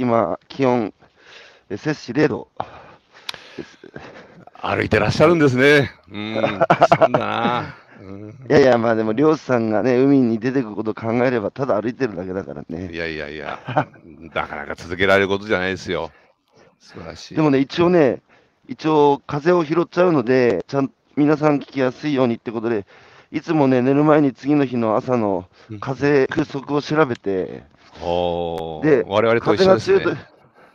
今、気温、え摂氏0度です。歩いてらっしゃるんですね。うん、そうだな。うんいやいや、まあでも漁師さんがね、海に出てくことを考えれば、ただ歩いてるだけだからいね。やいやいや、なかなか続けられることじゃないですよ。素晴らしい。でもね、一応ね、一応風を拾っちゃうので、ちゃん皆さん聞きやすいようにってことで、いつもね、寝る前に次の日の朝の風、風速を調べて、おでー我々と風一緒ですねが強いと。、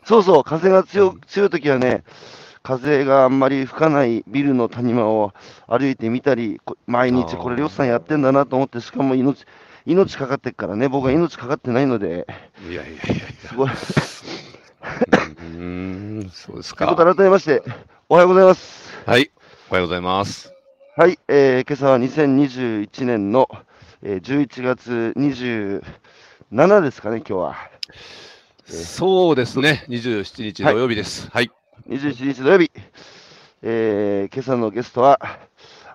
そうそう、風が強強いときはね、風があんまり吹かないビルの谷間を歩いてみたり、こ毎日これ、漁師さんやってんだなと思って、しかも命、命かかってっからね、僕は命かかってないので、いやいやいやいすごい。や。うーん、そうですか。ということで、改めまして、おはようございます。はい、おはようございます。はい、えー、今朝は2021年の、えー、11月27ですかね、今日は。そうですね、27日土曜日です。はい。27日土曜日、えー、今朝のゲストは、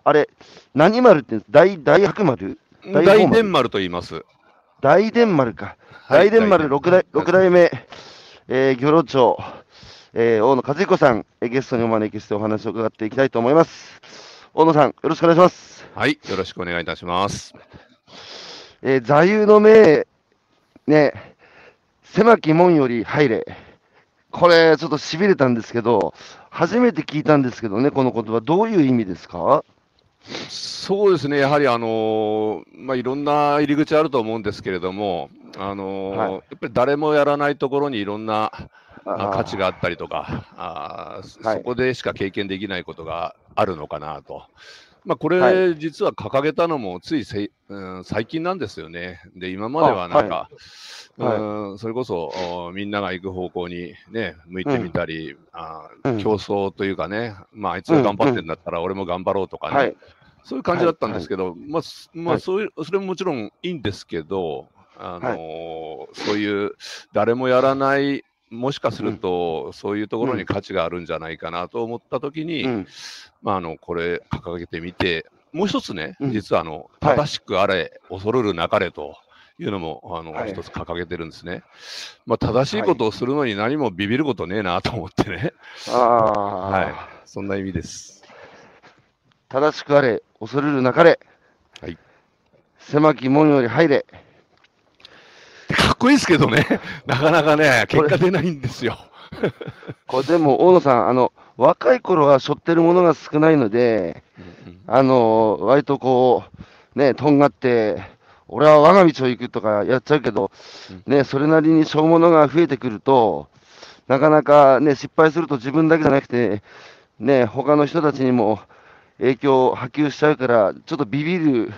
あれ、何丸って言うんです？大、大白丸？大大伝丸と言います。大伝丸か。はい大伝丸6代六代目、えー、漁労長、えー、大野和彦さん、えーゲストにお招きしてお話を伺っていきたいと思います。大野さん、よろしくお願いします。はい、よろしくお願いいたします。えー、座右の銘、ね、狭き門より入れ。これ、ちょっと痺れたんですけど、初めて聞いたんですけどね、この言葉、どういう意味ですか？そうですね、やはりあのーまあ、いろんな入り口あると思うんですけれども、あのーはい。やっぱり誰もやらないところにいろんな価値があったりとかあー、はい。そこでしか経験できないことがあるのかなと。まあ、これ、は実は掲げたのもついせい、うん、最近なんですよね。で、今まではなんか、はい。うんそれこそおみんなが行く方向にね、向いてみたり、うん。競争というかね、まあ、あいつが頑張ってんだったら俺も頑張ろうとかね、はい。そういう感じだったんですけど、まあ、すまあ、はい。そういう、それももちろんいいんですけど、あのーそういう誰もやらない、もしかすると、そういうところに価値があるんじゃないかなと思ったときに、うん。まあ、あの、これ掲げてみて、もう一つね、うん実はあの、はい正しくあれ、恐るるなかれというのも、あの、はい一つ掲げてるんですね。まあ、正しいことをするのに何もビビることねえなと思ってね。ああ、はい。そんな意味です。正しくあれ、恐れるなかれ。はい。狭き門より入れ。こいいですけどね、なかなかね、結果出ないんですよ。これでも、大野さん、あの、若い頃は背負ってるものが少ないので、うんうん。あの、割とこう、ね、とんがって、俺は我が道を行くとかやっちゃうけど、ね、それなりに背負うものが増えてくると、なかなかね、失敗すると自分だけじゃなくて、ね、他の人たちにも影響を波及しちゃうから、ちょっとビビる、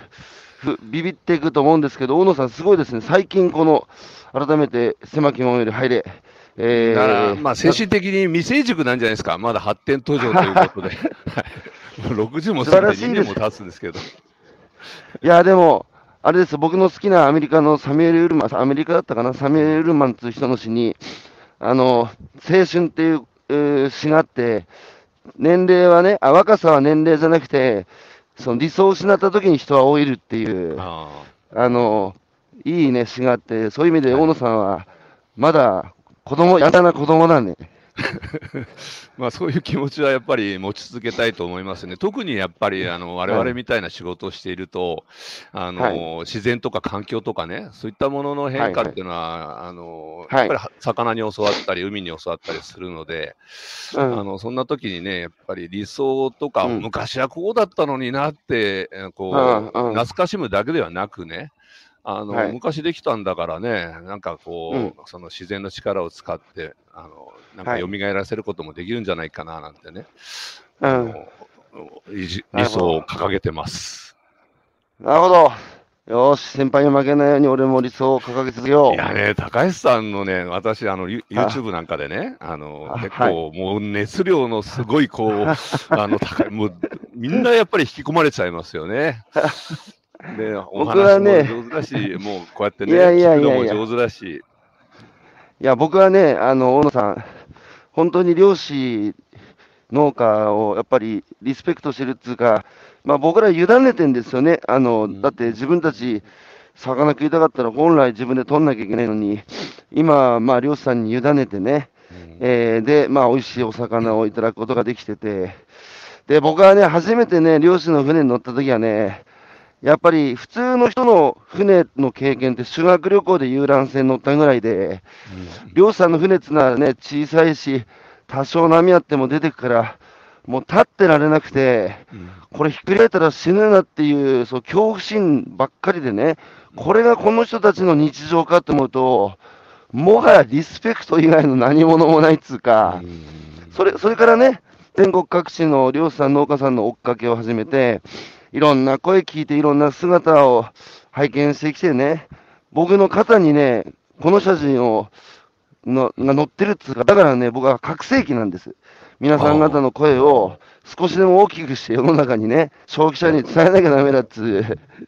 ふビビっていくと思うんですけど、大野さん、すごいですね、最近、この、改めて狭き門より入れ、えーだから、まあ、精神的に未成熟なんじゃないですか、まだ発展途上ということで、はい。もう60も過ぎて2年も経つんですけど、いや、でも、あれです、僕の好きなアメリカのサミュエル・ウルマン、アメリカだったかな、サミュエル・ウルマンという人の詩に、あの、青春っていうえー詩があって、年齢はねあ、若さは年齢じゃなくて、その理想を失った時に人は老いるっていう、ああの、いいね、詩があって、そういう意味ではい大野さんは、まだ子供、やだな子供だね。ー まあ、そういう気持ちはやっぱり持ち続けたいと思いますね、特にやっぱりあの我々みたいな仕事をしていると、あのはい。自然とか環境とかね、そういったものの変化っていうのは、あのはい。やっぱり魚に教わったり、海に教わったりするので、うん。あのそんな時にね、やっぱり理想とか、うん。昔はこうだったのになって、えーこう、懐かしむだけではなくね、あのはい。昔できたんだからね、なんかこう、うん。その自然の力を使って、あのなんかはい。蘇らせることもできるんじゃないかななんてね、あうん、の理想を掲げてます。なるほど。よし、先輩に負けないように俺も理想を掲げ続けよう。いやね、高橋さんのね、私、あの、ユ YouTube なんかでね、あの、あ結構、もう熱量のすごい、こう、あの、高い、もう、みんなやっぱり引き込まれちゃいますよね。で、お話もね。上手だし、もうこうやってね、いやいやいやいや。聞くのも上手だし、いや、僕はね、あの、大野さん、本当に漁師、農家をやっぱりリスペクトしてるっていうか、まあ僕ら委ねてんですよね。あの、ん。だって自分たち、魚食いたかったら本来自分で取んなきゃいけないのに、今、まあ、漁師さんに委ねてね、えー、で、まあ、美味しいお魚をいただくことができてて、で、僕はね、初めてね、漁師の船に乗った時はね、やっぱり普通の人の船の経験って修学旅行で遊覧船乗ったぐらいで、漁師さんの船ってのはね、小さいし、多少波あっても出てくから、もう立ってられなくて、これひっくり返ったら死ぬなっていう、そう恐怖心ばっかりでね、これがこの人たちの日常かと思うと、もはやリスペクト以外の何者もないっつうか、それそれからね、全国各地の漁師さん、農家さんの追っかけを始めて、いろんな声聞いて、いろんな姿を拝見してきてね、僕の肩にね、この写真をのが載ってるっつうか、だからね、僕は覚醒器なんです。皆さん方の声を少しでも大きくして世の中にね、消費者に伝えなきゃだめだっつ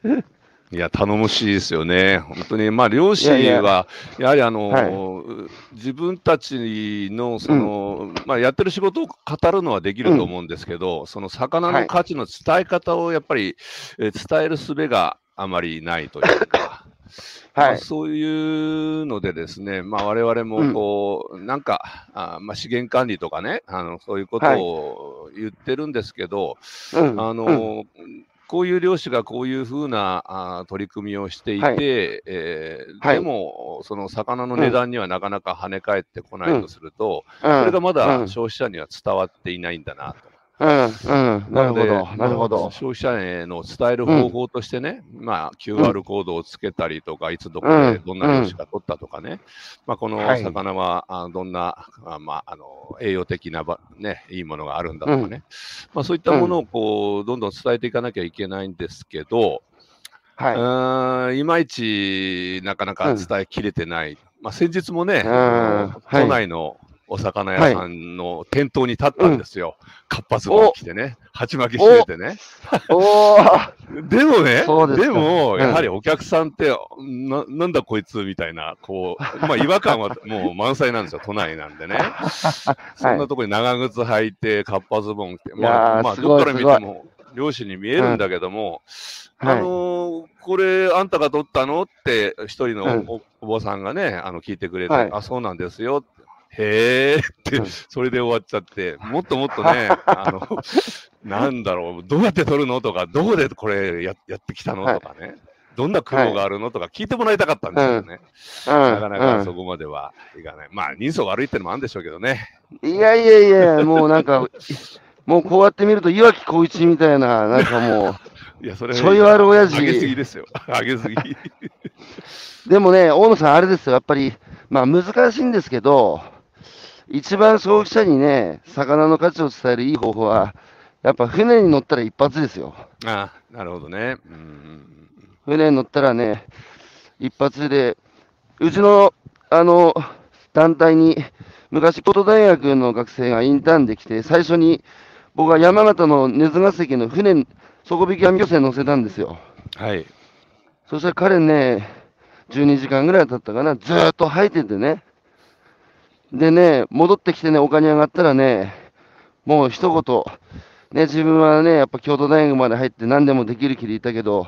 う。いや、頼もしいですよね。本当に、まあ、漁師は、やはりあの、はい、自分たちの、その、うん、まあ、やってる仕事を語るのはできると思うんですけど、うん、その魚の価値の伝え方をやっぱり、え伝える術があまりないというか、はい、まあ、そういうのでですね、まあ、我々もこう、うん、なんか、あまあ、資源管理とかね、あのそういうことを言ってるんですけど、はい、あの、こういう漁師がこういうふうなあ取り組みをしていて、はい、えーはい、でも、その魚の値段にはなかなか跳ね返ってこないとすると、うん、それがまだ消費者には伝わっていないんだなと。うん、うん、なるほど、なるほど。消費者への伝える方法としてね、うん、まあ、QR コードをつけたりとか、いつどこでどんな漁師が取ったとかね、まあ、この魚は、あどんな、あまあ、あの、栄養的なば、ね、いいものがあるんだとかね、まあ、そういったものを、こう、どんどん伝えていかなきゃいけないんですけど、はい、いまいちなかなか伝えきれてない。まあ、先日もね、都内のお魚屋さんの店頭に立ったんですよ。かっぱズボン着てね、鉢巻きしててね。でもね、でも、やはりお客さんって、ななんだこいつみたいな、こう、まあ違和感はもう満載なんですよ、都内なんでね。そんなとこに長靴履いて、かっぱズボン着て、まあ、まあ、どっから見ても、漁師に見えるんだけども、あのー、これ、あんたが取ったの？って、一人のお,、坊さんがね、あの、聞いてくれて、あ、そうなんですよへえって、それで終わっちゃって、もっともっとね、あの、なんだろう、どうやって撮るの？とか、どこでこれややってきたの？とかね、どんな苦労があるの？とか聞いてもらいたかったんですよね。なかなかそこまではいかない。まあ、人相悪いってのもあるんでしょうけどね。いやいやいや、もうなんか、もうこうやって見ると、岩城浩一みたいな、なんかもう、いや、それ、ちょい悪親父。上げすぎですよ。上げすぎ。でもね、大野さん、あれですよ、やっぱり、まあ難しいんですけど、一番消費者にね、魚の価値を伝えるいい方法は、やっぱ船に乗ったら一発ですよ。ああ、なるほどね。うん、船に乗ったらね、一発で、うちの、あの、団体に、昔、京都大学の学生がインターンで来て、最初に僕は山形の根津ヶ関の船、底引き網漁船乗せたんですよ。はい。そしたら彼ね、12時間ぐらい経ったかな、ずっと吐いててね、でね、戻ってきてね、丘に上がったらね、もう一言、ね、自分はね、やっぱ京都大学まで入って何でもできる気でいたけど、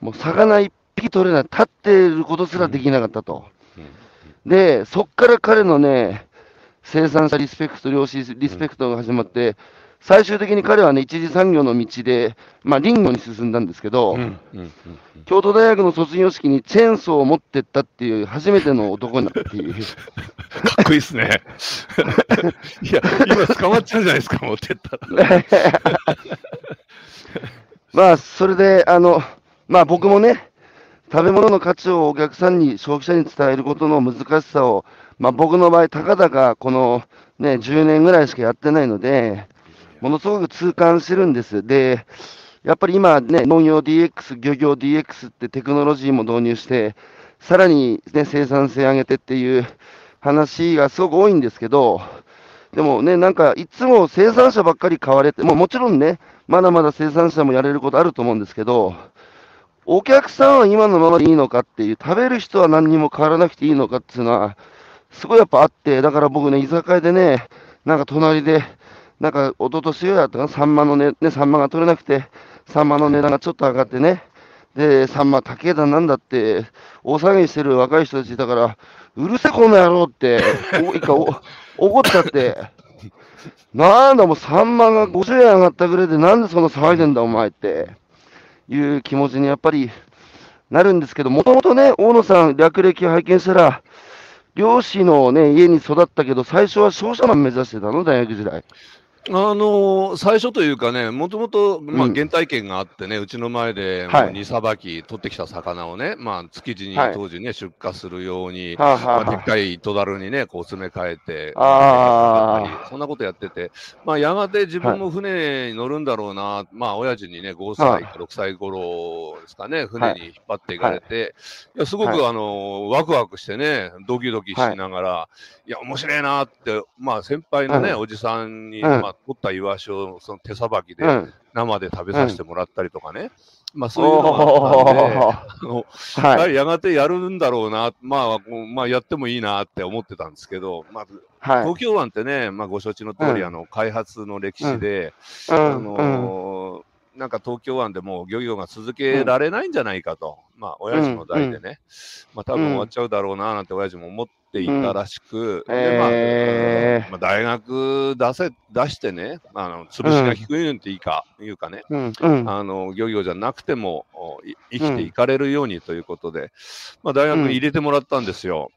もう魚一匹取れない、立っていることすらできなかったと。で、そっから彼のね、生産者リスペクト、漁師リスペクトが始まって、最終的に彼はね、一次産業の道で、まあ、林業に進んだんですけど、京都大学の卒業式にチェーンソーを持ってったっていう、初めての男になっていう。かっこいいっすね。いや、今捕まっちゃうじゃないですか、持ってったら。まあ、それで、あの、まあ僕もね、食べ物の価値をお客さんに、消費者に伝えることの難しさを、まあ僕の場合、たかだかこのね、10年ぐらいしかやってないので、ものすごく痛感してるんです。で、やっぱり今ね、農業 DX、漁業 DX ってテクノロジーも導入して、さらに、ね、生産性上げてっていう話がすごく多いんですけど、でもね、なんかいつも生産者ばっかり買われて、ももちろんね、まだまだ生産者もやれることあると思うんですけど、お客さんは今のままでいいのかっていう、食べる人は何にも変わらなくていいのかっていうのは、すごいやっぱあって、だから僕ね、居酒屋でね、なんか隣で、なんか、おととしやったかな、サンマのね、ね、サンマが取れなくて、サンマの値段がちょっと上がってね、で、さんま、武田なんだって、大騒ぎしてる若い人たちいたから、うるせえこの野郎って、お一回お 怒っちゃって、なんだもうサンマが50円上がったぐらいで、なんでそんな騒いでんだお前って。いう気持ちにやっぱりなるんですけど、もともとね、大野さん、略歴を拝見したら、漁師のね、家に育ったけど、最初は商社マン目指してたの、大学時代。あの最初というかね、もともと、まあ、うん。原体験があってね、うちの前で、はい。荷さばき、取ってきた魚をね、まあ、築地にはい。当時ね、出荷するように、はあ、はまあ、あ。はでっかい糸だるにね、こう詰め替えて、あー。そんなことやってて、まあ、やがて自分も船に乗るんだろうな、まあ、親父にね、5歳か6歳頃ですかね、船に引っ張っていかれて、い、や、すごく、はい。あの、ワクワクしてね、ドキドキしながら、い、や、面白いなって、まあ、先輩のね、うんおじさんに、うんまあ、取ったイワシをその手さばきで、うん。生で食べさせてもらったりとかね、まあ、そういうのがあったんで、おあのー はい。やがてやるんだろうな、まあ、まあ、やってもいいなって思ってたんですけど、まあ、はい。東京湾ってね、まあ、ご承知の通り、うんあの開発の歴史で、あ。のーなんか東京湾でもう漁業が続けられないんじゃないかと、まあ、親父の代でね、まあ、多分終わっちゃうだろうななんて親父も思っていたらしく、うん。でまあへー。まあ、大学出せ出してね、あの潰しが低いのっていいか、いうかね、うん。うん。あの漁業じゃなくても生きていかれるようにということで、まあ、大学に入れてもらったんですよ。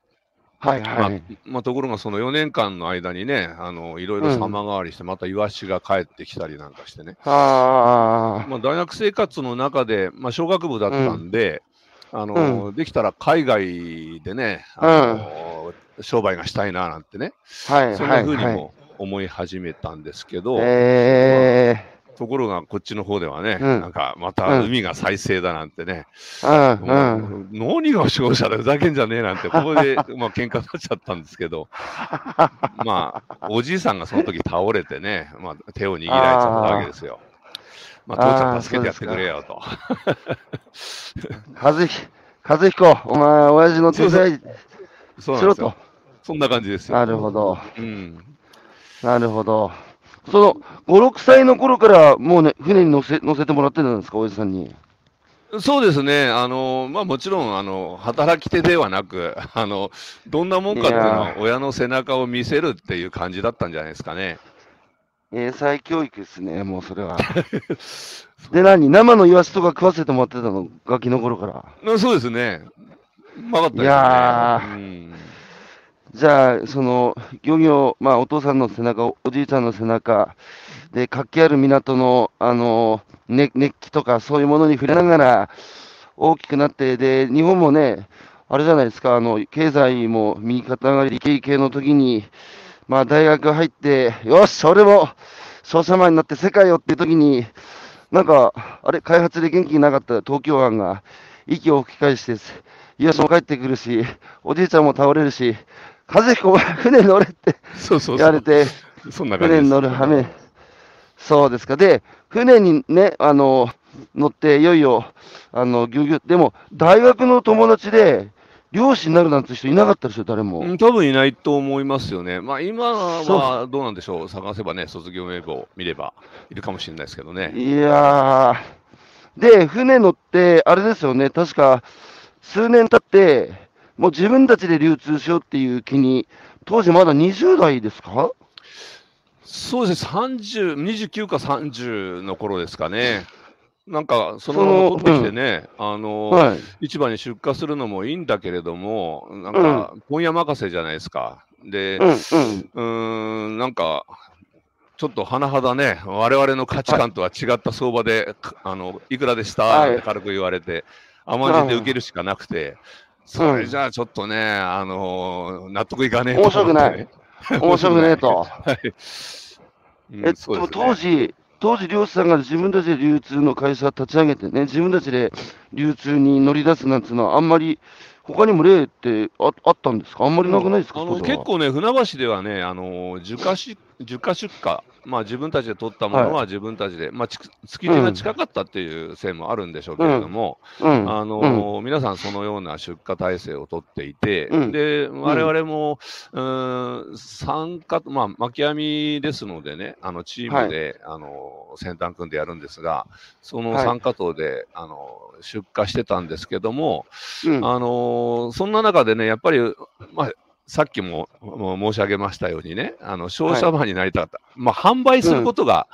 はいまあはい。まあ、ところがその4年間の間にね、あのいろいろ様変わりして、またイワシが帰ってきたりなんかしてね、あまあ、大学生活の中で、まあ、小学部だったんで、あのできたら海外でね、あの商売がしたいななんてね、あ。はいそんはない風にはい。も思い始めたんですけど、えところがこっちの方ではね、うんなんかまた海が再生だなんてね、ー。うん。何が勝者でふざけんじゃねえなんて、ここで、まあ喧嘩になっちゃったんですけど、まあ、おじいさんがその時倒れてね、まあ、手を握られちゃったわけですよ。まあ、父ちゃん助けてやってくれよと。和彦、和彦、お前、親父の手伝いしろと。そんな感じですよ。なるほど。うん。なるほど。その、5、6歳の頃から、もうね、船に乗せ、乗せてもらってたんですか、おじさんに。そうですね。あの、まあもちろん、あの、働き手ではなく、あの、どんなもんかっていうのは、親の背中を見せるっていう感じだったんじゃないですかね。英才教育ですね、もうそれは。で、何？生のイワシとか食わせてもらってたの、ガキの頃から。まあそうですね。うまかったですね。いやうんじゃあ、その、漁業、まあ、お父さんの背中、おじいちゃんの背中、で、活気ある港の、あの、ね、熱気とか、そういうものに触れながら、大きくなって、で、日本もね、あれじゃないですか、あの、経済も右肩上がり、理系系の時に、まあ、大学入って、よし、俺も、商社マンになって世界をっていう時に、なんか、あれ、開発で元気なかった東京湾が、息を吹き返して、イワシも帰ってくるし、おじいちゃんも倒れるし、和彦、お前、船乗れって。言われて。船に乗るはめ、そうですか。で、船にね、あの、乗って、いよいよ、あの、ぎゅうぎゅう、でも、大学の友達で、漁師になるなんて人いなかったですよ、誰も。うん多分いないと思いますよね。まあ今そはどうなんでしょう。探せばね、卒業名簿を見ればいるかもしれないですけどね。いやー、で、船乗って、あれですよね、確か、数年経って、もう自分たちで流通しようっていう気に、当時まだ20代ですか？そうですね、30、29か30の頃ですかね。なんか、そのまま取ってきてね、あの、はい。市場に出荷するのもいいんだけれども、なんか、本屋任せじゃないですか。で、うん、うん。なんか、ちょっと甚だね、我々の価値観とは違った相場で、かあの、いくらでした？はいって軽く言われて、甘んじて受けるしかなくて、それじゃあちょっとね、あの納得いかねえと。面白くない。面白くねえと。はい。うんえ、そうですね。当時、当時漁師さんが自分たちで流通の会社立ち上げてね、自分たちで流通に乗り出すなんていうのは、あんまり、他にも例ってああったんですか？あんまりなくないですか、うでは。結構ね、船橋ではね、あの樹化し受荷出荷、まあ、自分たちで取ったものは自分たちで、はい、まあ、築地が近かったっていうせいもあるんでしょうけれども、うん。あの、うん、皆さんそのような出荷体制を取っていて、うん、で、我々も、うん、参加、まあ、巻き網ですのでね、あのチームで、はい、あの先端組んでやるんですが、その参加等で、はい、あの出荷してたんですけども、あのそんな中でね、やっぱり、まあ、さっきも申し上げましたようにね、あの商社マンになりたかった、はい、まあ、販売することが、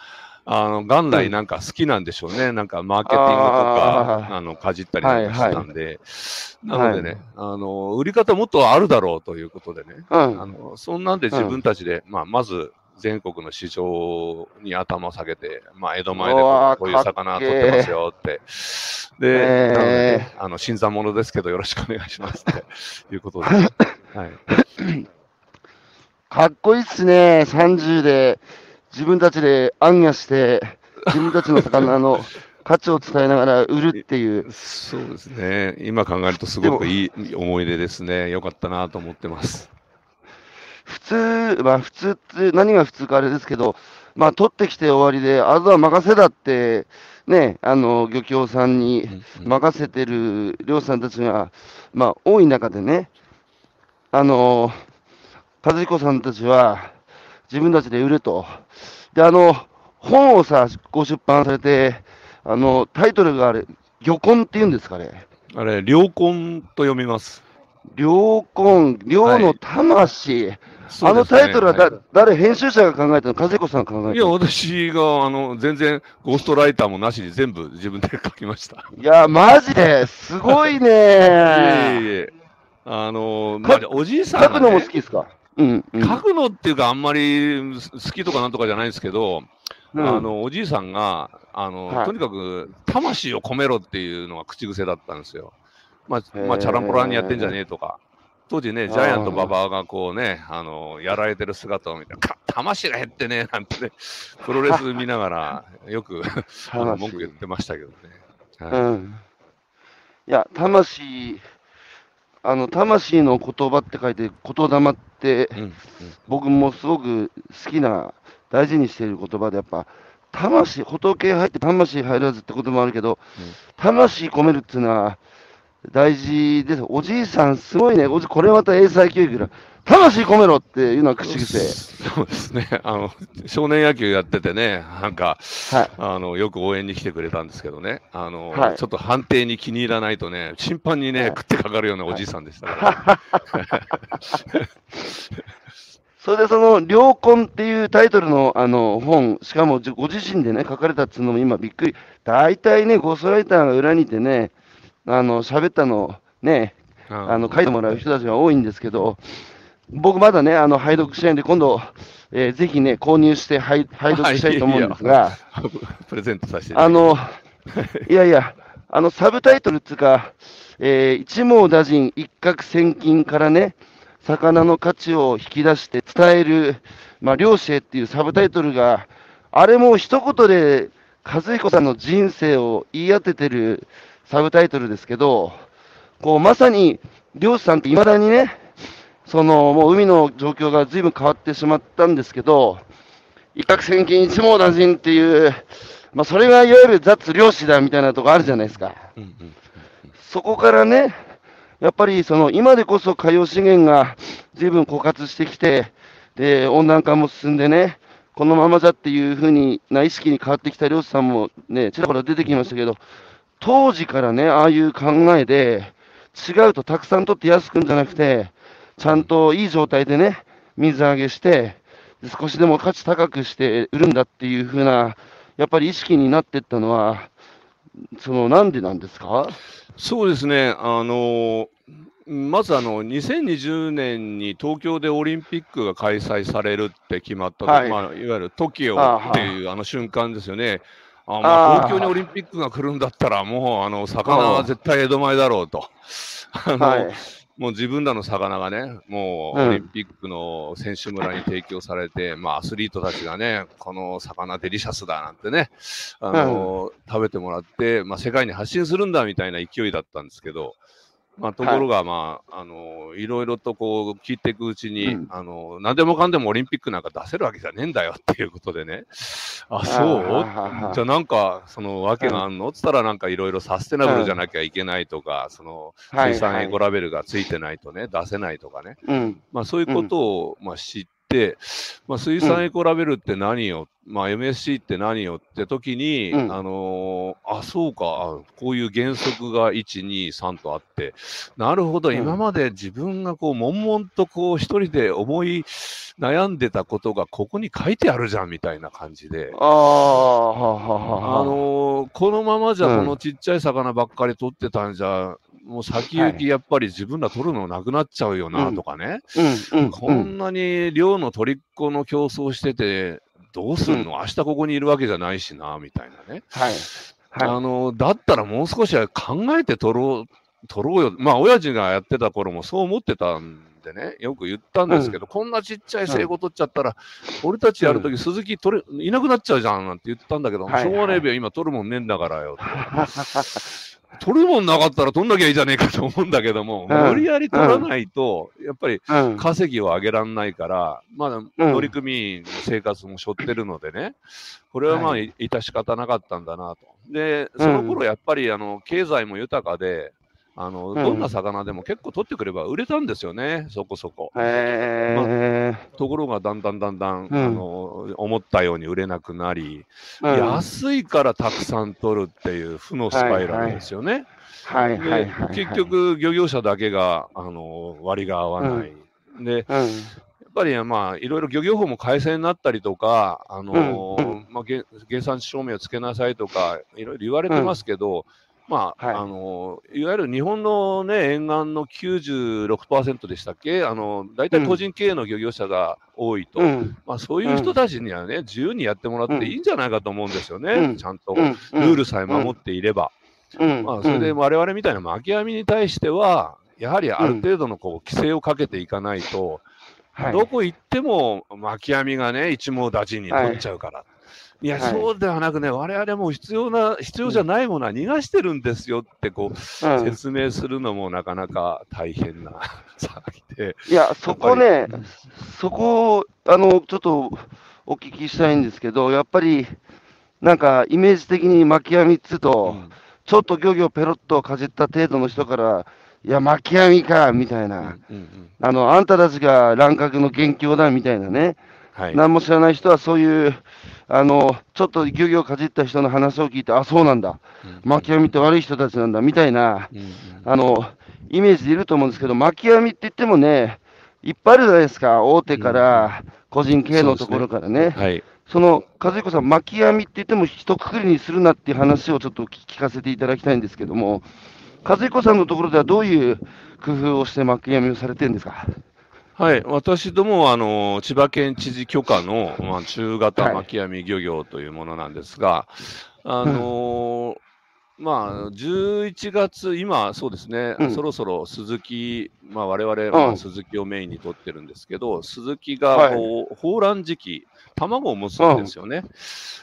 うん、あの元来なんか好きなんでしょうね、うん、なんかマーケティングとかあのかじったりなんかしたんで、はいはい、なのでね、はい、あの、売り方もっとあるだろうということでね、うん、あのそんなんで自分たちで、まあ、まず全国の市場に頭を下げて、まあ、江戸前でこういう魚取ってますよって。で、えー、あの、新参者ですけどよろしくお願いしますっていうことで。はい。かっこいいっすね。30で自分たちで暗夜して、自分たちの魚の 価値を伝えながら売るっていう。そうですね。今考えるとすごくいい思い出ですね。よかったなと思ってます。普通、まあ普通って何が普通かあれですけど、まあ取ってきて終わりで、あとは任せだって、ね、あの、漁協さんに任せてる漁師さんたちが、まあ多い中でね、あの、和彦さんたちは自分たちで売ると。で、あの、本をさ、ご出版されて、あの、タイトルがあれ、漁根って言うんですかね。あれ、良根と読みます。良根、良の魂。はいあのタイトルはだ、はい、誰、編集者が考えたの？和彦さんが考えたの？いや、私が、あの、全然、ゴーストライターもなしに全部自分で書きました。いや、マジですごいね いえいえ。あの、まあ、おじいさん、ね、書くのも好きですか？うん、うん、書くのっていうか、あんまり好きとかなんとかじゃないですけど、うん、あの、おじいさんが、あの、はい、とにかく、魂を込めろっていうのが口癖だったんですよ。まあ、まあ、チャランポランにやってんじゃねえとか。当時ね、ジャイアント馬場がこうね、あの、やられてる姿を見て、魂が減ってね、なんてね、プロレス見ながら、よく文句言ってましたけどね。はい、うん。いや、魂、あの、魂の言葉って書いて、言霊って、うんうん、僕もすごく好きな、大事にしている言葉で、やっぱ、魂、仏入って魂入らずってこともあるけど、うん、魂込めるっていうのは、大事です。おじいさん、すごいね。これまた英才教育だ。魂込めろっていうのは口癖。そうですね。あの、少年野球やっててね、なんか、はい、あの、よく応援に来てくれたんですけどね、あの、はい、ちょっと判定に気に入らないとね、審判にね、はい、食ってかかるようなおじいさんでしたから、それでその、良根っていうタイトルのあの本、しかもご自身でね、書かれたっていうのも今びっくり。大体ね、ゴーストライターが裏にいてね、あの、喋ったのね、あの、書いてもらう人たちが多いんですけど、僕まだね、あの、拝読しないんで、今度、えー、ぜひね、購入して拝拝読したいと思うんですが、プレゼントさせてあの、いやいや、あの、サブタイトルっていうか、えー、一網打尽、一攫千金からね、魚の価値を引き出して伝える、まあ、漁師へっていうサブタイトルが、あれも一言で、和彦さんの人生を言い当ててるサブタイトルですけど、こう、まさに、漁師さんって未だにね、その、もう海の状況が随分変わってしまったんですけど、一攫千金一網打尽っていう、まあ、それがいわゆる雑漁師だみたいなとこあるじゃないですか。そこからね、やっぱりその今でこそ海洋資源が随分枯渇してきて、で、温暖化も進んでね、このままじゃっていうふうにな意識に変わってきた漁師さんもね、ちらほら出てきましたけど、当時からね、ああいう考えで、違うとたくさん取って安くんじゃなくて、ちゃんといい状態でね、水揚げして、少しでも価値高くして売るんだっていう風な、やっぱり意識になっていったのは、その、なんでなんですか？そうですね、あの、まずあの2020年に東京でオリンピックが開催されるって決まった、はい。まあ、いわゆる TOKIO っていうあの瞬間ですよね。あまあ、東京にオリンピックが来るんだったら、もうあの魚は絶対江戸前だろうと。あの、はい、もう自分らの魚がね、もうオリンピックの選手村に提供されて、うん、まあアスリートたちがね、この魚デリシャスだなんてね、あの、うん、食べてもらって、まあ世界に発信するんだみたいな勢いだったんですけど、まあ、ところが、まあ、あの、いろいろとこう聞いていくうちに、うん、あの、何でもかんでもオリンピックなんか出せるわけじゃねえんだよっていうことでね。あ、そう？じゃあなんか、そのわけがあんの？っつったらなんかいろいろサステナブルじゃなきゃいけないとか、その、水産エコラベルがついてないとね、出せないとかね。まあそういうことを、まあ知って、まあ水産エコラベルって何よ？まあ、MSC って何よ？って時に、うん、あのー、あ、そうか。こういう原則が1、2、3とあって、なるほど、うん、今まで自分がこう、悶々とこう、一人で思い悩んでたことがここに書いてあるじゃんみたいな感じで、あ、あのー、このままじゃこのちっちゃい魚ばっかり取ってたんじゃ、もう先行きやっぱり自分ら取るのなくなっちゃうよなとかね、こんなに量の取りっこの競争してて、どうすんの、うん、明日ここにいるわけじゃないしな、みたいなね。はい。はい、あの、だったらもう少しは考えて取ろう、取ろうよ。まあ、親父がやってた頃もそう思ってたんでね、よく言ったんですけど、うん、こんなちっちゃい生後取っちゃったら、うん、俺たちやるとき、鈴木取れ、いなくなっちゃうじゃんなんて言ったんだけど、はい、しょうがねえべよ、今取るもんねえんだからよ。取るもんなかったら取んなきゃいいじゃねえかと思うんだけども、うん、無理やり取らないと、やっぱり稼ぎを上げられないから、まだ乗組員の生活も背負ってるのでね、これはまあ、致し方なかったんだなと。で、その頃やっぱりあの経済も豊かで、あの、どんな魚でも結構取ってくれば売れたんですよね、そこそこ。まあ、ところがだんだんだんだん、うん、あの思ったように売れなくなり、うん、安いからたくさん取るっていう負のスパイラルですよね。はい。はい、結局、漁業者だけがあの割が合わない。うん、で、ぱりまあいろいろ漁業法も改正になったりとか、あのまあ、原産地証明をつけなさいとか、いろいろ言われてますけど、まあ、はい、あのいわゆる日本の、ね、沿岸の96%でしたっけ、あの大体個人経営の漁業者が多いと、うん、まあ、そういう人たちにはね、自由にやってもらっていいんじゃないかと思うんですよね、うん、ちゃんとルールさえ守っていれば。まあ、それで我々みたいな巻き網に対しては、やはりある程度のこう規制をかけていかないと、どこ行っても巻き網がね、一網打尽に取っちゃうから。はいいや、はい、そうではなくね、我々も必要な、必要じゃないものは逃がしてるんですよってこう、うん、説明するのもなかなか大変な 騒ぎで。いや、そこね、そこ、あの、ちょっとお聞きしたいんですけど、やっぱり、なんかイメージ的に巻き網っつうと、うん、ちょっと漁業ペロッとかじった程度の人から、いや、巻き網か、みたいな、うんうんうん、あの、あんたたちが乱獲の元凶だ、みたいなね、はい、何も知らない人はそういう、あの、ちょっと漁業をかじった人の話を聞いて、あ、そうなんだ、巻き網って悪い人たちなんだ、みたいな、あの、イメージでいると思うんですけど、巻き網って言ってもね、いっぱいあるじゃないですか、大手から個人経営のところからね。はい、その、和彦さん、巻き網って言っても一括りにするなっていう話をちょっと聞かせていただきたいんですけども、和彦さんのところではどういう工夫をして巻き網をされてるんですか？はい、私どもはあの千葉県知事許可の、まあ、中型巻き網漁業というものなんですが、はい、あのー、まあ、11月、今、そうですね、うん、そろそろ鈴木、まあ、我々は鈴木をメインに取ってるんですけど、鈴木がこう、はい、卵時期、卵を持つんですよね。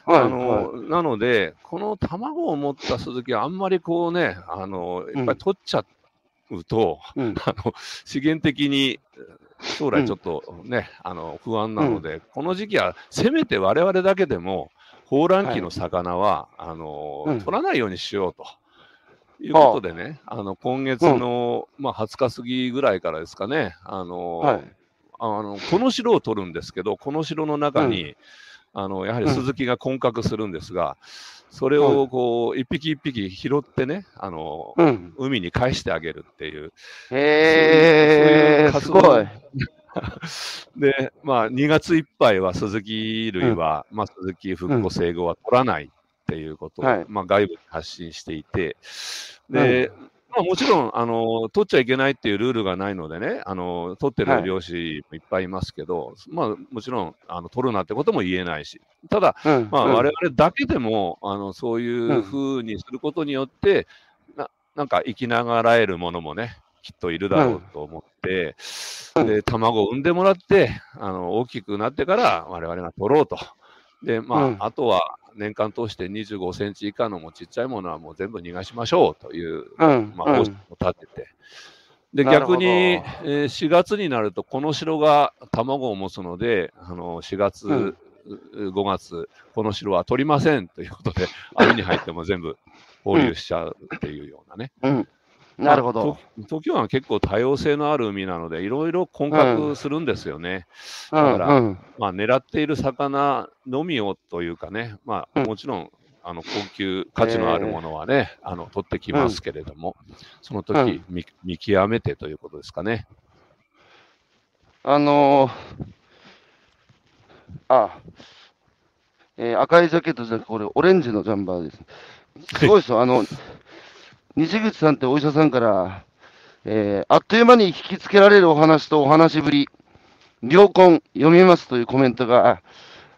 うん、あの、はい、なので、この卵を持った鈴木はあんまりこうね、あの、いっぱい取っちゃうと、うん、あの資源的に将来ちょっとね、うん、あの不安なので、うん、この時期はせめて我々だけでも、放卵期の魚は、はい、あの、うん、取らないようにしようと。いうことでね、あの今月の、まあ、20日過ぎぐらいからですかね、あの、はい、あのこの城を取るんですけど、この城の中に、あのやはり鈴木が混獲するんですが、それをこう、一匹一匹拾ってね、あの、うん、海に返してあげるっていう。へえー、すごい。で、まあ、2月いっぱいは鈴木類は、うん、まあ、鈴木復古生後は取らないっていうことを、はい、まあ、外部に発信していて、で、うんまあ、もちろん、あの、取っちゃいけないっていうルールがないのでね、あの、取ってる漁師もいっぱいいますけど、はい、まあ、もちろん、あの、取るなってことも言えないし、ただ、うん、まあ、我々だけでも、あの、そういうふうにすることによって、ななんか生きながらえるものもね、きっといるだろうと思って、うん、で、卵を産んでもらって、あの、大きくなってから我々が取ろうと。で、まあ、うん、あとは、年間通して25センチ以下のもちっちゃいものはもう全部逃がしましょうという、うんまあ、方針を立てて、で逆に、えー、4月になると、この城が卵を持つので、あの4月、うん、5月、この城は取りませんということで、網に入っても全部放流しちゃうっていうようなね。うんなるほど。東京湾は結構多様性のある海なので、いろいろ混獲するんですよね。うん、だから、うん、まあ、狙っている魚のみをというかね、まあ、もちろん、あの高級価値のあるものはね、えー、あの取ってきますけれども、その時、見見極めてということですかね。あのー、あ、えー、赤いジャケットじゃなくて、これ、オレンジのジャンバーです。すごいですよ。あの、西口さんってお医者さんから、えー、あっという間に引きつけられるお話とお話ぶり、良婚読みますというコメントが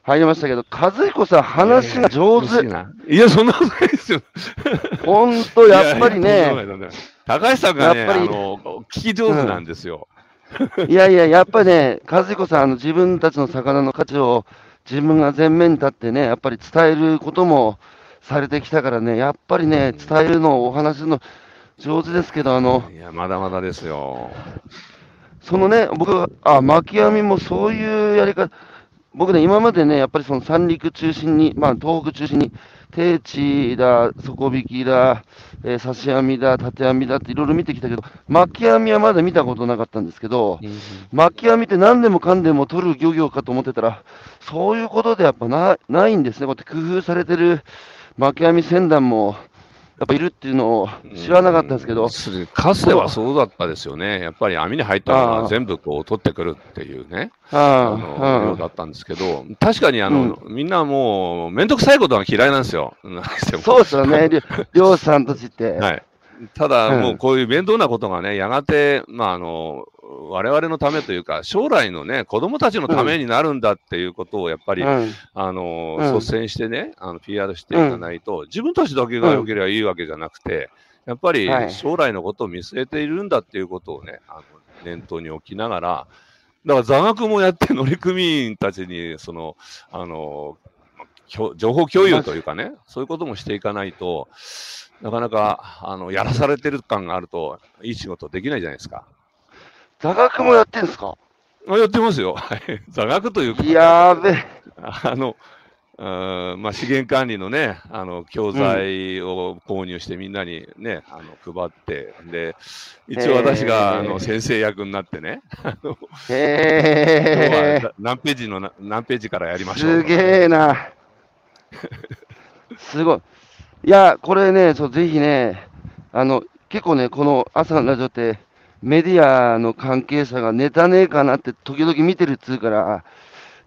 入りましたけど、和彦さん、話が上手。いや、そんなことないですよ。本当、やっぱりね。高橋さんがね、やっぱりあの聞き上手なんですよ。うん、いやいや、やっぱりね、和彦さん、あの自分たちの魚の価値を自分が前面に立ってね、やっぱり伝えることもされてきたからね、やっぱりね、伝えるの、お話すの上手ですけど、あの、いや、まだまだですよ。そのね、僕は、あ、巻き網もそういうやり方、僕ね、今までね、やっぱりその三陸中心に、まあ、東北中心に、定置だ、底引きだ、えー、刺し網だ、縦網だっていろいろ見てきたけど、巻き網はまだ見たことなかったんですけど、うん、巻き網って何でもかんでも取る漁業かと思ってたら、そういうことでやっぱなないんですね、こうやって工夫されてる巻き網船団もやっぱいるっていうのを知らなかったんですけど、かつてはそうだったですよね、やっぱり網に入ったものは全部こう取ってくるっていうね、あのようだったんですけど、確かにあの、うん、みんなもう、面倒くさいことは嫌いなんですよ、そうですよね、漁師さんたちって。はい。ただ、もうこういう面倒なことがね、やがて、まあ、あの、我々のためというか、将来のね、子供たちのためになるんだっていうことをやっぱり、うん、あの、うん、率先してね、あの、PR していかないと、うん、自分たちだけが良ければいいわけじゃなくて、やっぱり将来のことを見据えているんだっていうことをね、あの念頭に置きながら、だから座学もやって乗組員たちに、その、あの、情報共有というかね、そういうこともしていかないと、なかなか、あの、やらされてる感があると、いい仕事できないじゃないですか。座学もやってんですか？あやってますよ。座学というか。やべあの、あまあ、資源管理のね、あの、教材を購入してみんなにね、あの、配って、で、一応私が、あの、先生役になってね、へ何ページの、何ページからやりましょう。すげえな。すごい。いや、これね、そうぜひね、あの、結構ね、この朝のラジオって、メディアの関係者がネタねえかなって時々見てるっつうから、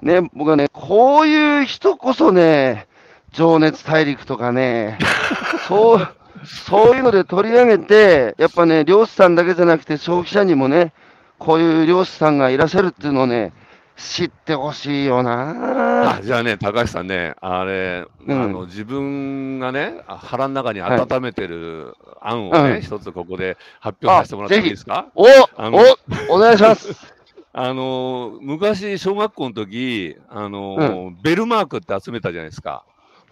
ね、僕はね、こういう人こそね、情熱大陸とかね、そう、そういうので取り上げて、やっぱね、漁師さんだけじゃなくて消費者にもね、こういう漁師さんがいらっしゃるっていうのをね、知ってほしいよな。あじゃあね、高橋さんね、あれ、うん、あの自分がね、腹の中に温めてる案をね、はい、一つここで発表させてもらっていいですか？おおお願いします。あの昔、小学校の時あの、うん、ベルマークって集めたじゃないですか。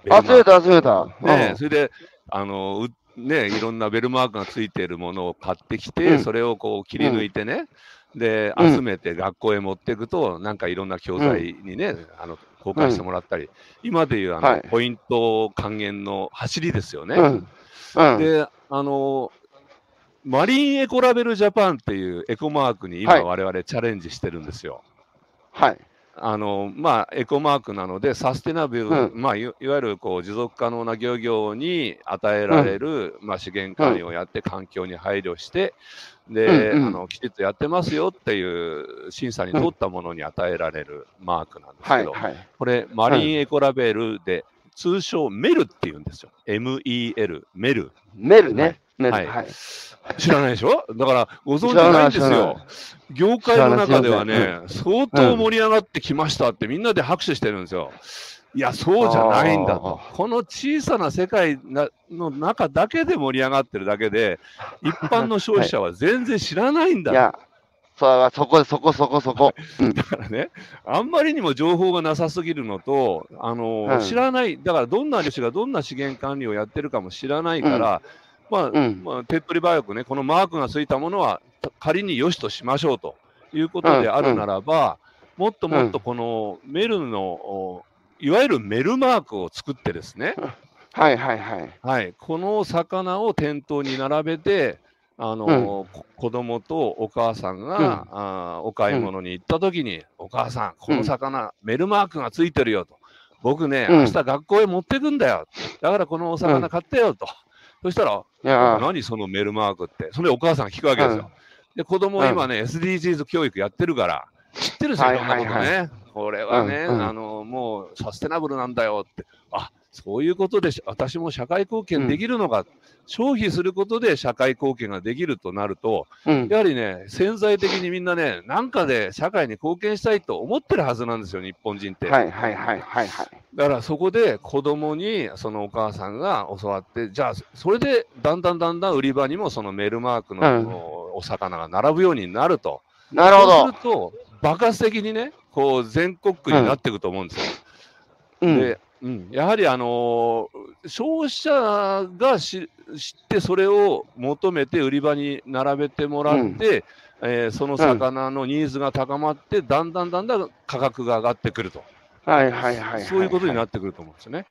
集めた、集めた。ね、それで、あのね、いろんなベルマークがついているものを買ってきて、うん、それをこう切り抜いてね、で、集めて学校へ持っていくと、なんかいろんな教材にね、あの、公開してもらったり、今でいうあの、ポイント還元の走りですよね。で、あの、マリンエコラベルジャパンっていうエコマークに今我々チャレンジしてるんですよ。はい。あのまあ、エコマークなので、サステナブル、うん、まあ、いわゆるこう持続可能な漁業に与えられる、うん、まあ、資源管理をやって、環境に配慮して、で、うんうん、あのきちっとやってますよっていう審査に通ったものに与えられるマークなんですけど、はいはい、これ、マリンエコラベルで、通称メルっていうんですよ。MEL、メル。メルね。はい。はい、知らないでしょ？だから、ご存知ないんですよ。業界の中ではね、相当盛り上がってきましたってみんなで拍手してるんですよ。いや、そうじゃないんだと。この小さな世界の中だけで盛り上がってるだけで、一般の消費者は 全然知らないんだ。いや、そうそこそこそこ。そこ。だからね、あんまりにも情報がなさすぎるのと、あの、うん。知らない、だからどんな漁師がどんな資源管理をやってるかも知らないから、まあ、うんまあ、手っ取り早くね、このマークがついたものはた仮に良しとしましょうということであるならば、もっともっとこのメルの、おいわゆるメルマークを作ってですね、はいはいはい。はい、この魚を店頭に並べて、あのこ子供とお母さんが、うんあーお買い物に行った時に、お母さん、この魚、メルマークがついてるよと。僕ね、うん明日学校へ持ってくんだよ。だからこのお魚買ってよと。そしたら、何そのメルマークって。それでお母さんが聞くわけですよ。で、子供今ね、SDGs 教育やってるから、知ってるんですよ、はいいろんなことね。はいこれはね、うんうんあの、もうサステナブルなんだよって。あ、そういうことでし私も社会貢献できるのか、消費することで社会貢献ができるとなると、うんやはりね、潜在的にみんなね、なんかで社会に貢献したいと思ってるはずなんですよ、日本人って。はいはいはいはいはい。だからそこで子供にそのお母さんが教わって、じゃあそれでだんだんだんだん売り場にもそのメルマークの、うんおお魚が並ぶようになると。なるほどそうす。ると、爆発的にね、こう全国区になっていくと思うんですよ。うん。で、うん、やはりあのー消費者がし知ってそれを求めて売り場に並べてもらって、えーその魚のニーズが高まって、だんだんだんだん価格が上がってくると。はいはいはいはい。そういうことになってくると思うんですよね。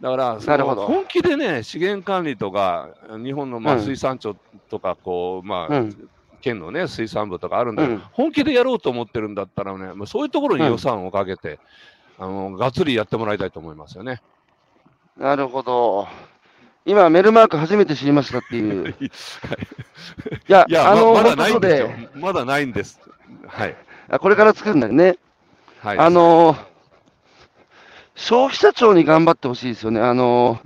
だから、そのなるほど本気でね、資源管理とか、日本のまあうん水産庁とか、こう、まあ、うん県のね、水産部とかあるんだけど、うん本気でやろうと思ってるんだったらね、もうそういうところに予算をかけて、あの、がっつりやってもらいたいと思いますよね。なるほど。今、メルマーク初めて知りましたっていう。いや、いや、あの、ままだないんですよで、。まだないんです。はい。あこれから作るんだよね。はい。あ、の、消費者庁に頑張ってほしいですよね。あの。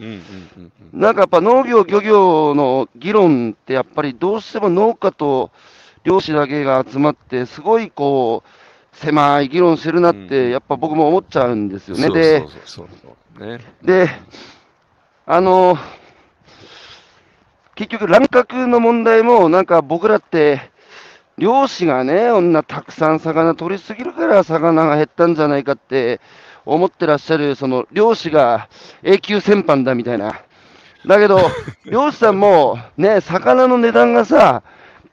なんかやっぱ農業、漁業の議論ってやっぱりどうしても農家と漁師だけが集まって、すごいこう、狭い議論してるなっうんて、やっぱ僕も思っちゃうんですよね。で。で、あの、結局、乱獲の問題も、なんか僕らって、漁師がね、こんなたくさん魚取りすぎるから魚が減ったんじゃないかって思ってらっしゃる、その漁師が永久戦犯だみたいな。だけど、漁師さんもね、魚の値段がさ、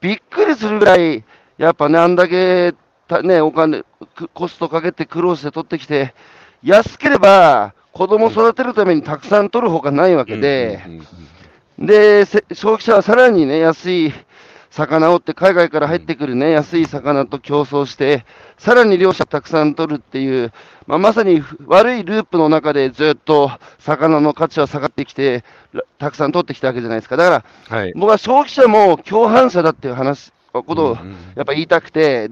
びっくりするぐらい、やっぱね、あんだけたね、お金、くコストかけて苦労して取ってきて、安ければ子供育てるためにたくさん取るほかないわけで、で、せ消費者はさらにね、安い魚をって海外から入ってくるね、安い魚と競争して、さらに漁師はたくさん取るっていう、まあ、まさに悪いループの中でずっと魚の価値は下がってきて、らたくさん取ってきたわけじゃないですか。だから、はい。僕は消費者も共犯者だっていう話、ことをやっぱ言いたくて、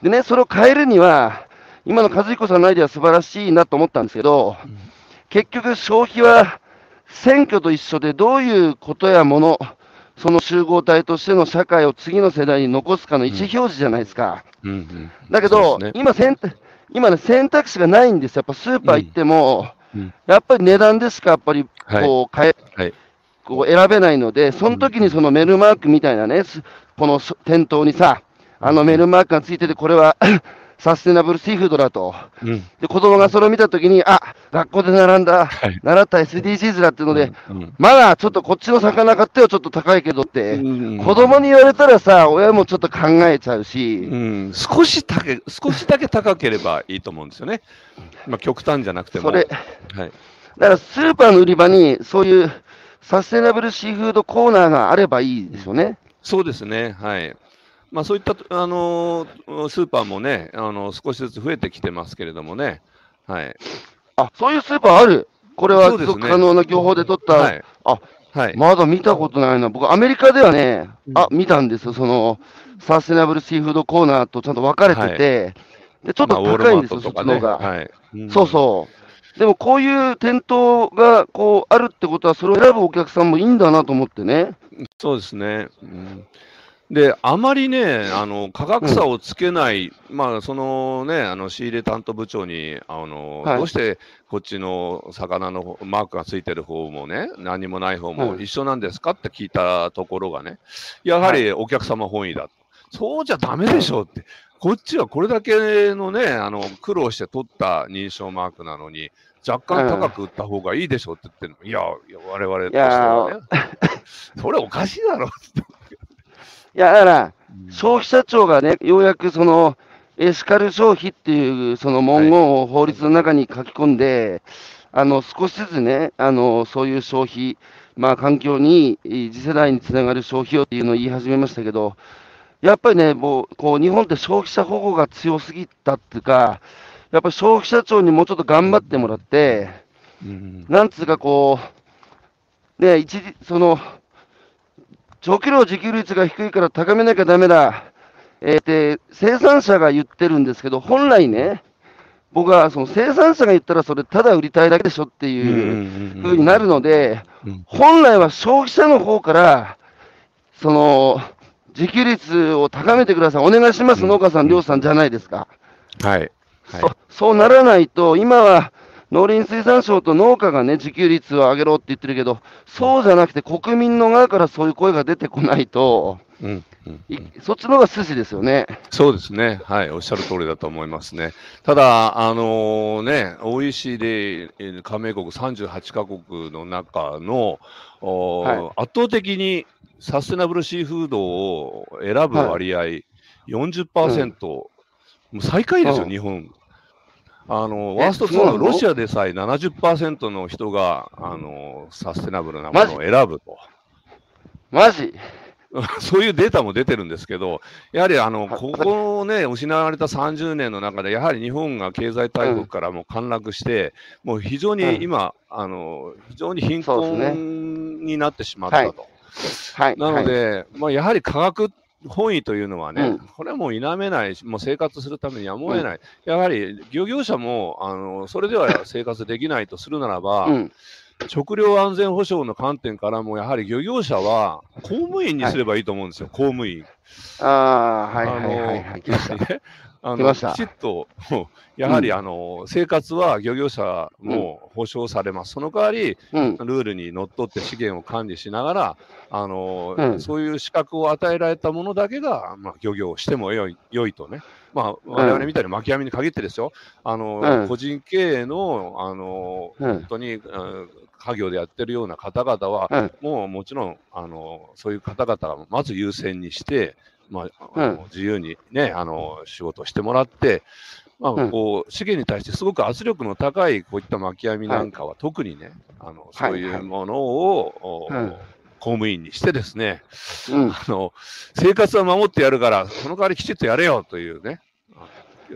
でね、それを変えるには、今の和彦さんのアイデアは素晴らしいなと思ったんですけど、結局消費は選挙と一緒でどういうことやもの、その集合体としての社会を次の世代に残すかの意思表示じゃないですか。うんうん。だけど、ね。今選択、今ね、選択肢がないんですよ。やっぱスーパー行っても、うん。やっぱり値段でしかやっぱりはい。こう変え、はい。こう選べないので、その時にそのメルマークみたいなね、すこのそ店頭にさ、あのメルマークがついてて、これはサステナブルシーフードだと。うんで、子供がそれを見たときに、あ、学校で並んだ、はい習った SDGs だっていうので、うんまだちょっとこっちの魚買ってよ、ちょっと高いけどって、うん子供に言われたらさ、親もちょっと考えちゃうし、うん、少しだけ、少しだけ高ければいいと思うんですよね。まあ、極端じゃなくても。それ、はい。だからスーパーの売り場に、そういうサステナブルシーフードコーナーがあればいいですよね。そうですね。はい。まあ、そういった、あのースーパーもね、あの少しずつ増えてきてますけれどもね。はい。あ、そういうスーパーある？これは持続可能な情報で取った、はい。あ、はい。まだ見たことないな。僕、アメリカではね、あ、見たんですよ。その、サステナブルシーフードコーナーとちゃんと分かれてて、で、ちょっと高いんですよ、マートとかね。そっちの方が。はい。うんそうそう。でも、こういう店頭が、こう、あるってことは、それを選ぶお客さんもいいんだなと思ってね。そうですね。うんで、あまりね、あの価格差をつけない、まあ、そのね、あの仕入れ担当部長に、あのはいどうしてこっちの魚の方マークがついてる方もね、何もない方もはい一緒なんですかって聞いたところがね、やはりお客様本位だと。そうじゃダメでしょって。こっちはこれだけのね、あの、苦労して取った認証マークなのに、若干高く売った方がいいでしょって言ってるの。うん、いや、いや我々としてはね。それおかしいだろって。いや、だから、消費者庁がね、ようやくその、エシカル消費っていうその文言を法律の中に書き込んで、はい、あの少しずつね、あのそういう消費、まあ、環境に、次世代につながる消費をっていうのを言い始めましたけど、やっぱりね、もうこう日本って消費者保護が強すぎたっていうか、やっぱり消費者庁にもうちょっと頑張ってもらって、うん、なんつうかこう、ね、一時、その、長期量自給率が低いから高めなきゃだめだ。えー、で、生産者が言ってるんですけど、本来ね、僕はその生産者が言ったらそれただ売りたいだけでしょっていうふうになるので、本来は消費者の方から、その、自給率を高めてください。お願いします、農家さん、漁師さんじゃないですか。はい。はい、そそうならないと、今は農林水産省と農家がね、自給率を上げろって言ってるけど、そうじゃなくて国民の側からそういう声が出てこないと、うんうんうん、そっちの方が筋ですよね。そうですね。はい。おっしゃる通りだと思いますね。ただ、あのー、ね、OECD 加盟国38カ国の中の、はい、圧倒的にサステナブルシーフードを選ぶ割合、はい、40%、うん、もう最下位ですよ、日本。あのワースト2のロシアでさえ70%の人があのサステナブルなものを選ぶと。マジ？そういうデータも出てるんですけど、やはりあのここね、失われた30年の中で、やはり日本が経済大国からも陥落して、うん、もう非常に今、うん、あの非常に貧困になってしまったと。はい、なので、はい、まあ、やはり科学本意というのはね、うん、これはもう否めないし、もう生活するためにやむを得ない、やはり漁業者もあのそれでは生活できないとするならば、食料安全保障の観点からも、やはり漁業者は公務員にすればいいと思うんですよ、はい、公務員。ああ、はいはいはい、はい。あのきちっと、やはり、あの生活は漁業者も保障されます。その代わり、うん、ルールにのっとって資源を管理しながら、あの、うん、そういう資格を与えられたものだけが、まあ、漁業をしてもよいよいとね。まあ、我々みたいに巻き網に限ってですよ、あの、個人経営の、あの、本当に、家業でやってるような方々は、もうもちろん、あの、そういう方々がまず優先にして、まあ、あの自由にね、あの、仕事をしてもらって、まあ、こう、資源に対してすごく圧力の高いこういった巻き網なんかは特にね、あの、そういうものを、公務員にしてですね、うん、あの生活は守ってやるから、その代わりきちっとやれよというね、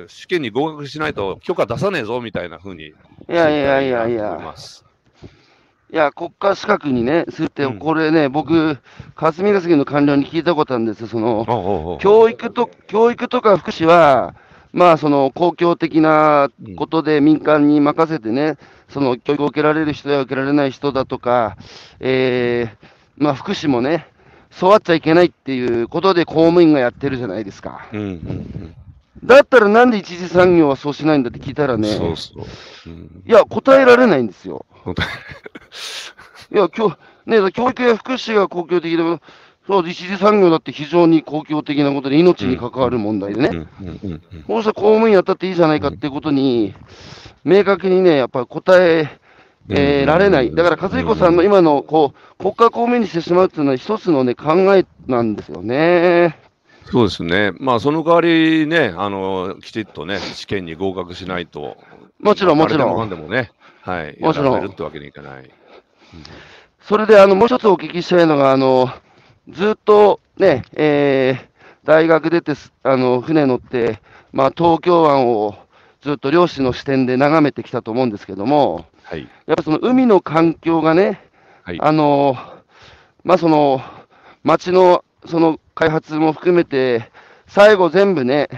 試験に合格しないと許可出さねえぞみたいなふうに、いやいやいやいや、いや、国家資格にね、するって、これね、僕、霞が関の官僚に聞いたことあるんですよ、その、教育と、教育とか福祉は、まあ、その公共的なことで民間に任せてね、その教育を受けられる人や受けられない人だとか、えー、まあ、福祉もね、育っちゃいけないっていうことで公務員がやってるじゃないですか。うんうんうんだったらなんで一次産業はそうしないんだって聞いたらね、そうそう。うん、いや、答えられないんですよ。い。や、教ね、教育や福祉が公共的でも、そう一次産業だって非常に公共的なことで命に関わる問題でね、こうした公務員やったっていいじゃないかっていうことに、明確にね、やっぱり答ええー、られない。だから、和彦さんの今の、こう、国家公務員にしてしまうっていうのは一つのね、考えなんですよね。そうですね。まあ、その代わりね、あの、きちっとね、試験に合格しないと。もちろん、もちろん。んでもね、はい。もちろん。るってわけにいかない。うん、それで、あの、もう一つお聞きしたいのが、あの、ずっとね、えー、大学出て、あの、船乗って、まあ、東京湾をずっと漁師の視点で眺めてきたと思うんですけども、はい、やっぱその海の環境がね、はい、あの、まあ、その、町のその開発も含めて、最後全部ね、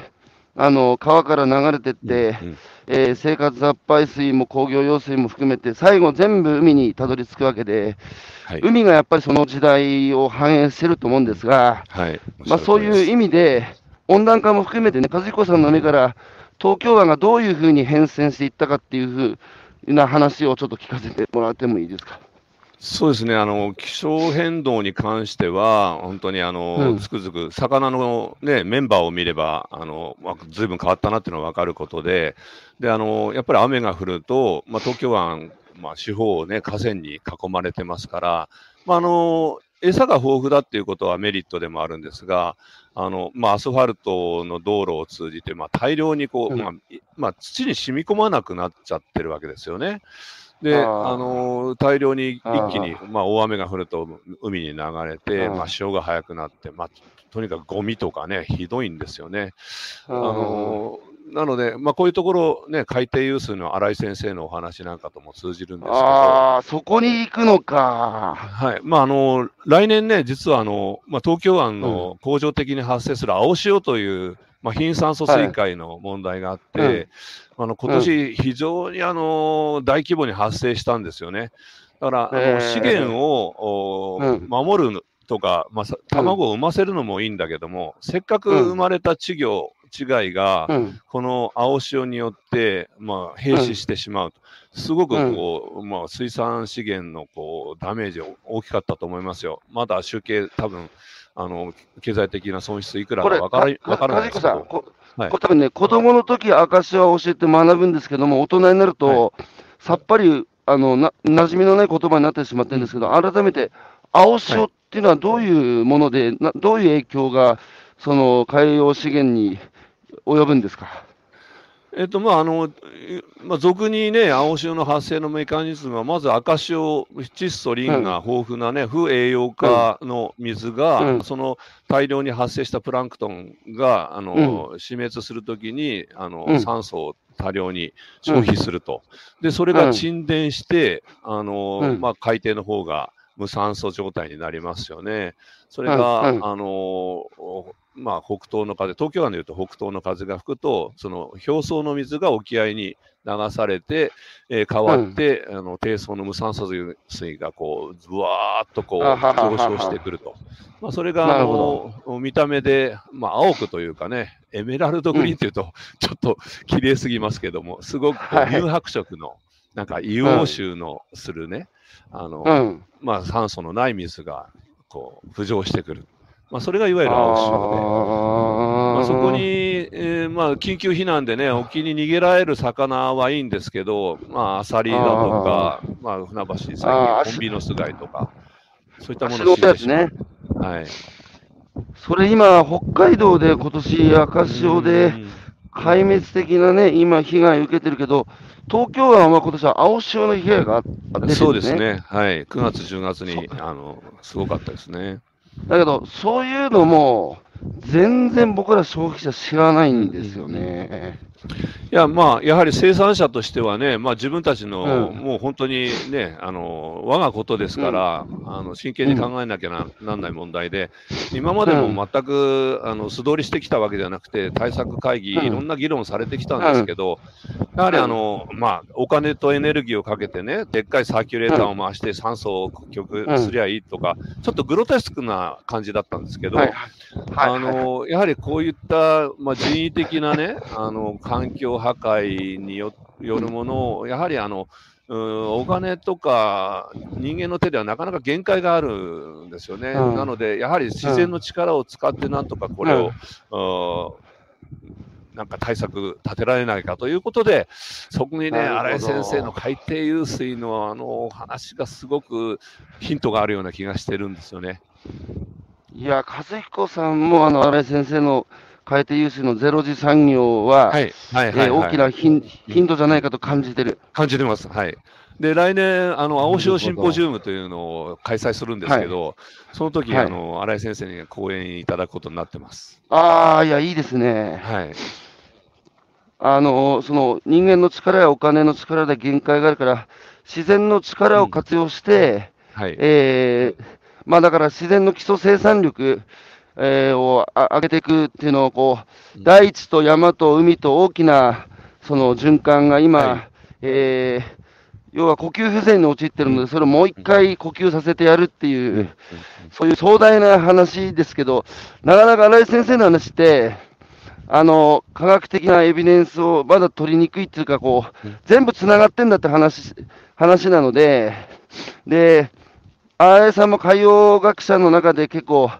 あの川から流れてって、うんうん、えー、生活雑排水も工業用水も含めて、最後全部海にたどり着くわけで、はい、海がやっぱりその時代を反映してると思うんですが、はい、まあ、そういう意味で、温暖化も含めてね、和彦さんの目から、東京湾がどういうふうに変遷していったかっていうふうな話をちょっと聞かせてもらってもいいですか？そうですね。あの、気象変動に関しては、本当にあの、うん、つくづく、魚の、ね、メンバーを見れば、あのずいぶん変わったなっていうのが分かることで、であのやっぱり雨が降ると、まあ、東京湾、まあ、四方ね、河川に囲まれてますから、まあ、あの餌が豊富だっていうことはメリットでもあるんですが、あのまあ、アスファルトの道路を通じて、まあ、大量にこう、うん、まあまあ、土に染み込まなくなっちゃってるわけですよね。で、あの大量に一気に、まあ、大雨が降ると海に流れて、まあ、潮が速くなって、まあ、とにかくゴミとかね、ひどいんですよね。あのなので、まあ、こういうところ、ね、海底湧水の新井先生のお話なんかとも通じるんですけど、あそこに行くのか。はい。まあ、あの来年ね、実はあの、まあ、東京湾の恒常的に発生する青潮という、まあ、貧酸素水害の問題があって、はい。うん。あの今年非常にあの大規模に発生したんですよね。だから、あの資源を、守るとか、まあ、卵を産ませるのもいいんだけども、せっかく生まれた稚魚、稚貝が、この青潮によって、まあ、閉止してしまうと。すごくこう、まあ、水産資源のこうダメージ大きかったと思いますよ。まだ集計、多分あの経済的な損失いくらか分からからないですけど。はい、多分ね、子供の時証は教えて学ぶんですけども、大人になると、はい、さっぱりあのな馴染みのない言葉になってしまってるんですけど、改めて、青潮っていうのはどういうもので、などういう影響が、その海洋資源に及ぶんですか？えっとまああのまあ、俗にね、青潮の発生のメカニズムは、まず赤潮、窒素、リンが豊富なね、不栄養化の水が、その大量に発生したプランクトンがあの、死滅するときにあの、酸素を多量に消費すると、でそれが沈殿して、あのまあ、海底の方が無酸素状態になりますよね。それが、あのまあ、北東の風、東京湾でいうと北東の風が吹くと、その表層の水が沖合に流されて、えー、変わって、うん、あの低層の無酸素水がこう、ずわーっとこう上昇してくると。まあ、それがあの見た目で、まあ、青くというかね、エメラルドグリーンというと、うん、ちょっと綺麗すぎますけども、すごく乳白色の、なんか硫黄臭のするね、うん、あの、まあ、酸素のない水がこう浮上してくる。まあ、それがいわゆる青潮で、まあ、そこに、えーまあ、緊急避難でね、沖に逃げられる魚はいいんですけど、まあ、アサリだとか、まあ、船橋、最近、コンビノス貝とか、そういったものをですね。はい。それ今、北海道で今年赤潮で壊滅的なね、今、被害を受けてるけど、東京湾は今年は青潮の被害が出てる、ね、そうですね。はい。9月、10月に、あの、すごかったですね。だけど、そういうのも、全然僕ら消費者知らないんですよね。いや、まあ、やはり生産者としてはね、まあ、自分たちの、うん、もう本当にね、あの我がことですから、うん、あの真剣に考えなきゃならない問題で、今までも全く、あの素通りしてきたわけじゃなくて、対策会議、いろんな議論されてきたんですけど、やはりあの、まあ、お金とエネルギーをかけてね、でっかいサーキュレーターを回して酸素を供給すりゃいいとか、ちょっとグロテスクな感じだったんですけど、はいあのやはりこういった、まあ、人為的なね、あの環境破壊によるものを、やはりあの、お金とか人間の手ではなかなか限界があるんですよね。うん、なので、やはり自然の力を使ってなんとかこれを、うん、なんか対策立てられないかということで、そこにね、新井先生の海底湧水のあの話がすごくヒントがあるような気がしてるんですよね。いや、和彦さんも、あの、新井先生の海底湧水のゼロ次産業は、はいはいはい、大きなヒンヒントじゃないかと感じてる。感じてます。はい。で、来年、あの、青潮シンポジウムというのを開催するんですけど、はい、その時、はい、あの、新井先生に講演いただくことになってます。ああ、いや、いいですね。はい。あの、その、人間の力やお金の力で限界があるから、自然の力を活用して、うん、はい。えー、まあだから自然の基礎生産力、えー、を上げていくっていうのをこう、大地と山と海と大きなその循環が今、はい、えー、要は呼吸不全に陥ってるので、それをもう一回呼吸させてやるっていう、そういう壮大な話ですけど、なかなか新井先生の話って、あの、科学的なエビデンスをまだ取りにくいっていうか、こう、全部繋がってんだって話、話なので、で、新井さんも海洋学者の中で結構、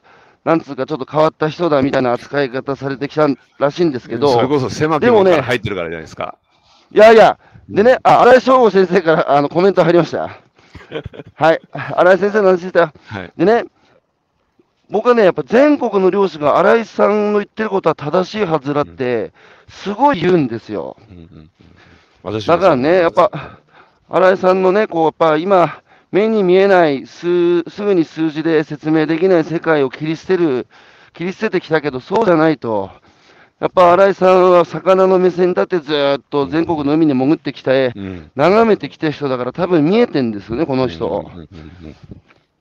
なんつうかちょっと変わった人だみたいな扱い方されてきたらしいんですけど、それこそ狭き門から入ってるからじゃないですか。いやいや、でね、あ、新井翔吾先生からあのコメント入りました。はい、新井先生の話でしたよ。はい。でね、僕はね、やっぱ全国の漁師が新井さんの言ってることは正しいはずだって、すごい言うんですよ。うんうんうんだからね、やっぱ、新井さんのね、こう、やっぱ今、目に見えない、すすぐに数字で説明できない世界を切り捨てる、切り捨ててきたけど、そうじゃないと。やっぱ新井さんは魚の目線に立ってずーっと全国の海に潜ってきて、うん。眺めてきた人だから多分見えてんですよね、この人。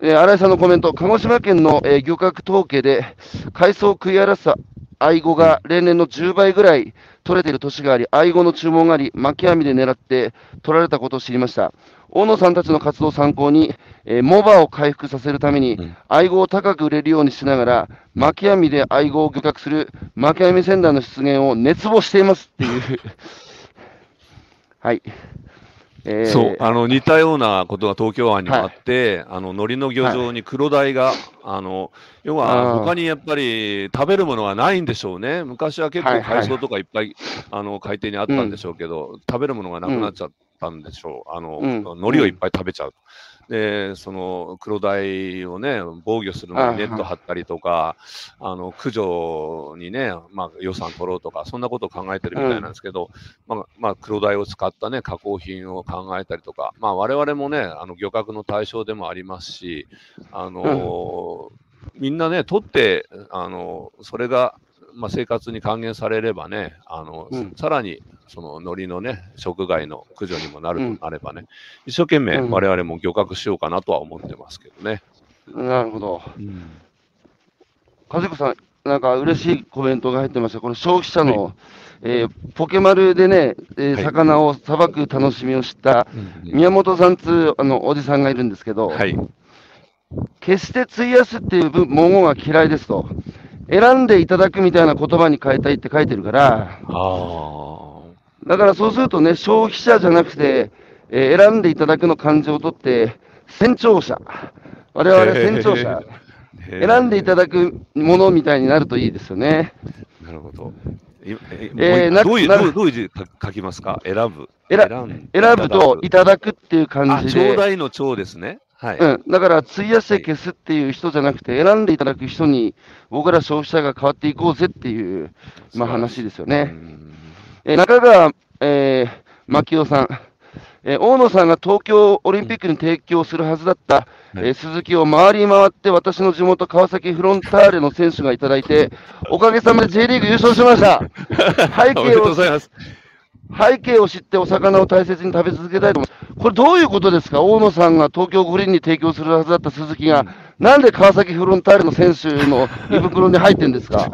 えー新井さんのコメント、鹿児島県の、えー漁獲統計で、海藻を食い荒らした愛護が例年の10倍ぐらい取れている年があり、愛護の注文があり、巻き網で狙って取られたことを知りました。大野さんたちの活動を参考に、えーモバを回復させるためにうん、愛護を高く売れるようにしながら、巻き網で愛護を漁獲する巻き網船団の出現を熱望していますっていう。はい。えー。そう、あの似たようなことが東京湾にもあって、あの海苔の漁場に黒鯛が、あの要は他にやっぱり食べるものがないんでしょうね、昔は結構はいはい。海藻とかいっぱい、あの海底にあったんでしょうけど、食べるものがなくなっちゃったんでしょう、あのうん。海苔をいっぱい食べちゃう。で、その黒鯛をね、防御するのにネット張ったりとか、あの駆除にね、まあ、予算取ろうとか、そんなことを考えてるみたいなんですけど、まあ、まあ、黒鯛を使ったね、加工品を考えたりとか、まあ、我々もね、あの漁獲の対象でもありますし、あのーみんなね、取って、あのそれが、まあ、生活に還元されればね、あのうんさらにその海苔のね、食害の駆除にもなるうんとなればね、一生懸命うん我々も漁獲しようかなとは思ってますけどね。なるほど。うん和彦さん、なんか嬉しいコメントが入ってました。これ消費者の、えーポケマルでね、えーはい魚をさばく楽しみを知った宮本さんつうあのおじさんがいるんですけど、はい。決して費やすっていう文文言は嫌いですと。選んでいただくみたいな言葉に変えたいって書いてるから。だからそうするとね、消費者じゃなくて、えー選んでいただくの漢字を取って、船長者。我々船長者。選んでいただくものみたいになるといいですよね。なるほど。いええーなどういう、などういう字書書きますか？選ぶ。選ぶと、いただくっていう感あ、じちょうだで、いの長ですね。はい。うん、だから、費やして消すっていう人じゃなくて、選んでいただく人に、僕ら消費者が変わっていこうぜっていう、まあ、話ですようね。んえー中川、えー、牧雄さん、えー大野さんが東京オリンピックに提供するはずだった、えー鈴木を回り回って、私の地元、川崎フロンターレの選手がいただいて、おかげさまで J リーグ優勝しました。背おめでとう景をございます。背景を知ってお魚を大切に食べ続けたいと思います。これどういうことですか？大野さんが東京五輪に提供するはずだった鈴木が、なんで川崎フロンターレの選手の胃袋に入ってんですか？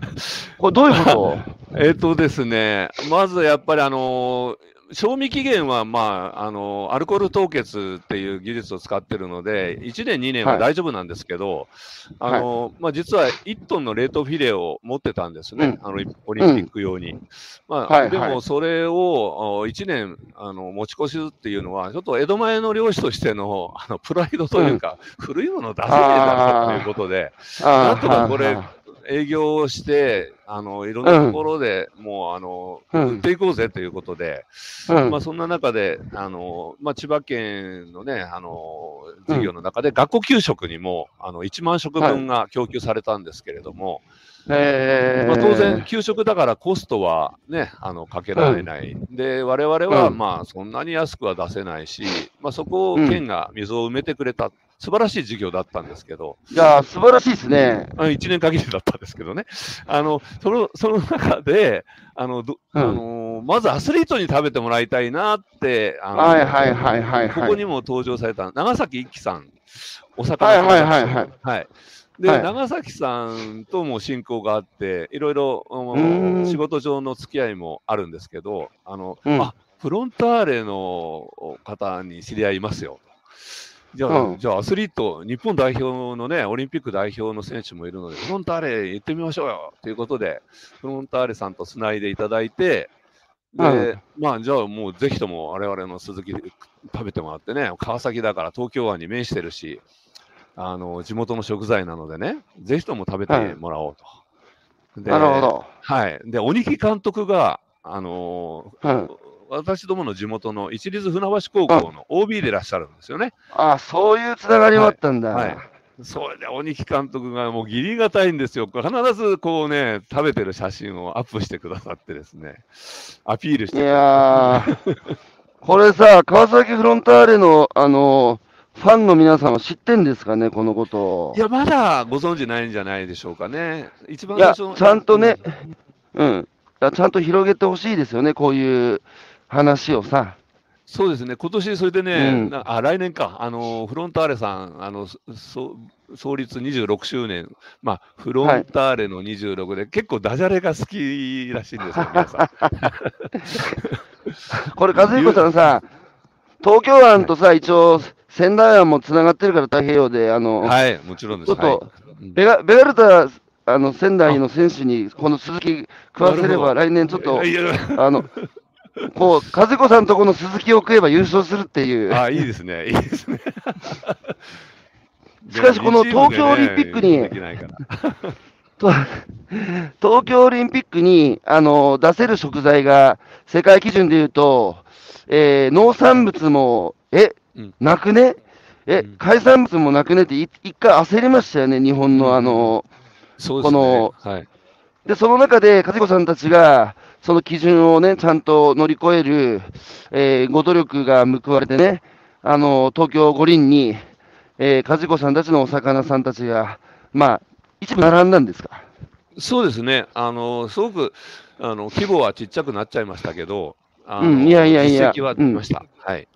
これどういうこと？えっとですね、まずやっぱりあの賞味期限は、まあ、あのアルコール凍結っていう技術を使ってるので、1年、2年は大丈夫なんですけど、あのまあ、実は1トンの冷凍フィレを持ってたんですね、あのオリンピック用に。まあでも、それを1年あの持ち越しっていうのは、ちょっと江戸前の漁師としてのあのプライドというか、古いもの出せねえだろうということで、なんとかこれ営業をして、あのいろんなところでもう、あのうん。売っていこうぜということで、うん。まあ、そんな中で、あのまあ、千葉県のね、あの事業の中で、学校給食にもあの1万食分が供給されたんですけれども、えー。まあ、当然、給食だからコストはね、あのかけられない、で我々は、うん。まあそんなに安くは出せないし、まあ、そこを県が溝を埋めてくれた、素晴らしい事業だったんですけど、いやー、素晴らしいですね。あ1年限りだったんですけどね、あのそのその中であのど、うん。あのまずアスリートに食べてもらいたいなって、あのはいはいはいはいはい。ここにも登場された長崎一樹さん、お魚はいはいはいはい。はい。で、はい。長崎さんとも親交があって、いろいろ仕事上の付き合いもあるんですけど、あの、うんあフロンターレの方に知り合いますよ。じゃあ、うんじゃあアスリート、日本代表のね、オリンピック代表の選手もいるので、フロンターレ行ってみましょうよということで、フロンターレさんとつないでいただいて、で、まあ、じゃあもうぜひとも我々の鈴木食べてもらってね、川崎だから東京湾に面してるし、あの地元の食材なのでね、ぜひとも食べてもらおうと。でなるほど。はい。で、鬼木監督が、あのーうん、私どもの地元の一律船橋高校の OB でいらっしゃるんですよね。ああ、そういうつながりもあったんだ。はい、はいそれで鬼木監督がもう義理がたいんですよ。必ずこうね、食べてる写真をアップしてくださってですね、アピールしていやー、これさ、川崎フロンターレの、あのファンの皆さんは知ってんですかね、このことを。いや、まだご存知ないんじゃないでしょうかね。一番最初ちゃんとね、うん、ちゃんと広げてほしいですよね、こういう話をさ。そうですね、今年それでね、うん、あ来年か、あのフロンターレさん、あのそ創立26周年、まあ、フロンターレの26で、はい、結構ダジャレが好きらしいんですよ、皆さん。これ、和彦さんさ、東京湾とさ、一応、仙台湾もつながってるから太平洋で、あの、はい、もちろんです。ちょっと、はい、ベガベガルタ、あの、仙台の選手に、この鈴木食わせれば、来年ちょっと、あの、こう、和子さんとこの鈴木を食えば優勝するっていう。あ、いいですね、いいですね。しかし、この東京オリンピックに、東京オリンピックに、あの、出せる食材が、世界基準でいうと、えー、農産物も、え、なくね？え、海産物もなくねって一回焦りましたよね、日本のあの、そうですね、この、はい、で、その中で、和子さんたちが、その基準をね、ちゃんと乗り越える、えー、ご努力が報われてね、あの、東京五輪に、えー、和子さんたちのお魚さんたちが、まあ、一部並んだんですか？そうですね、あの、すごく、あの、規模はちっちゃくなっちゃいましたけど、あの、うん、いやいやいや、実績は出ました。うん、はい。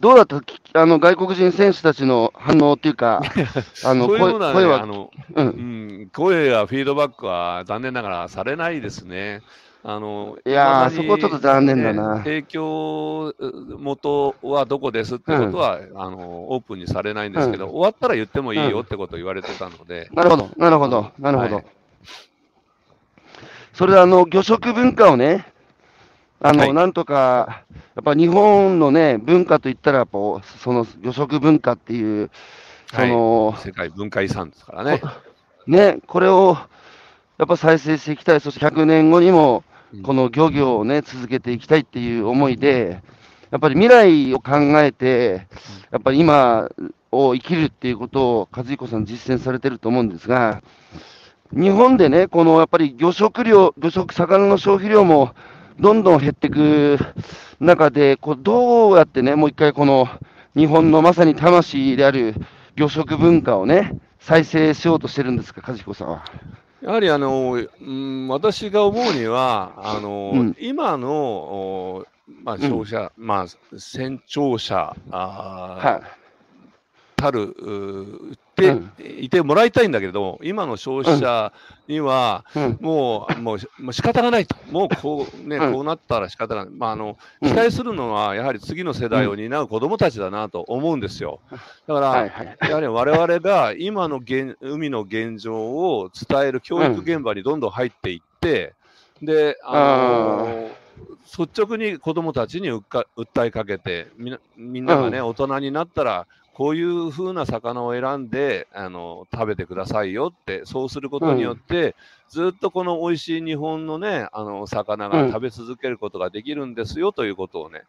どうだった？あの外国人選手たちの反応っていうか、あの声は、声はあの、うん、うん、声やフィードバックは残念ながらされないですね。あのいやー、そこちょっと残念だな。提供元はどこですってことは、うん、あのオープンにされないんですけど、うん、終わったら言ってもいいよってことを言われてたので。なるほど、なるほど、なるほど。はい、それであの魚食文化をね、あの、はい、なんとか、やっぱ日本のね、文化といったら、その予測文化っていう、その、はい、世界文化遺産ですからね。ね、これを、やっぱ再生していきたい、そして100年後にも、この漁業をね、続けていきたいっていう思いで、やっぱり未来を考えて、やっぱり今を生きるっていうことを、和彦さん実践されてると思うんですが、日本でね、このやっぱり魚食量、魚食、魚の消費量もどんどん減っていく中で、こうどうやってね、もう一回この日本のまさに魂である魚食文化をね、再生しようとしてるんですか、梶子さんは。やはりあの、うん、私が思うには、あの、うん、今の、まあ、消費者、うん、まあ、船長者あ、はい、たるて、いてもらいたいんだけど、今の消費者には、もう、もう、もう仕方がないと。もうこう、ね、こうなったら仕方がない。まあ、あの、期待するのは、やはり次の世代を担う子供たちだなと思うんですよ。だから、やはり我々が今の現海の現状を伝える教育現場にどんどん入っていって、で、あの率直に子どもたちに訴えかけてみんながね、大人になったらこういう風な魚を選んであの食べてくださいよって、そうすることによって、うん、ずっとこの美味しい日本のね、あの魚が食べ続けることができるんですよということをね、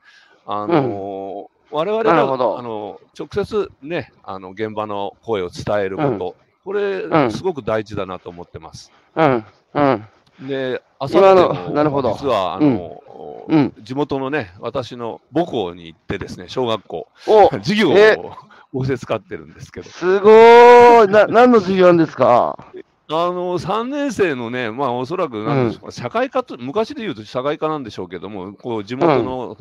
あのうん、我々があの直接ね、あの現場の声を伝えること、うん、これ、すごく大事だなと思ってます。うん。うん。で、あさっても、なるほど。実は、あの、うん、地元のね、私の母校に行ってですね、小学校、授業を仰せ使ってるんですけど。すごーい。な、何の授業なんですか？あの、3年生のね、まあ、おそらく、なんでしょうか、うん、社会科と、昔で言うと社会科なんでしょうけども、こう、地元の、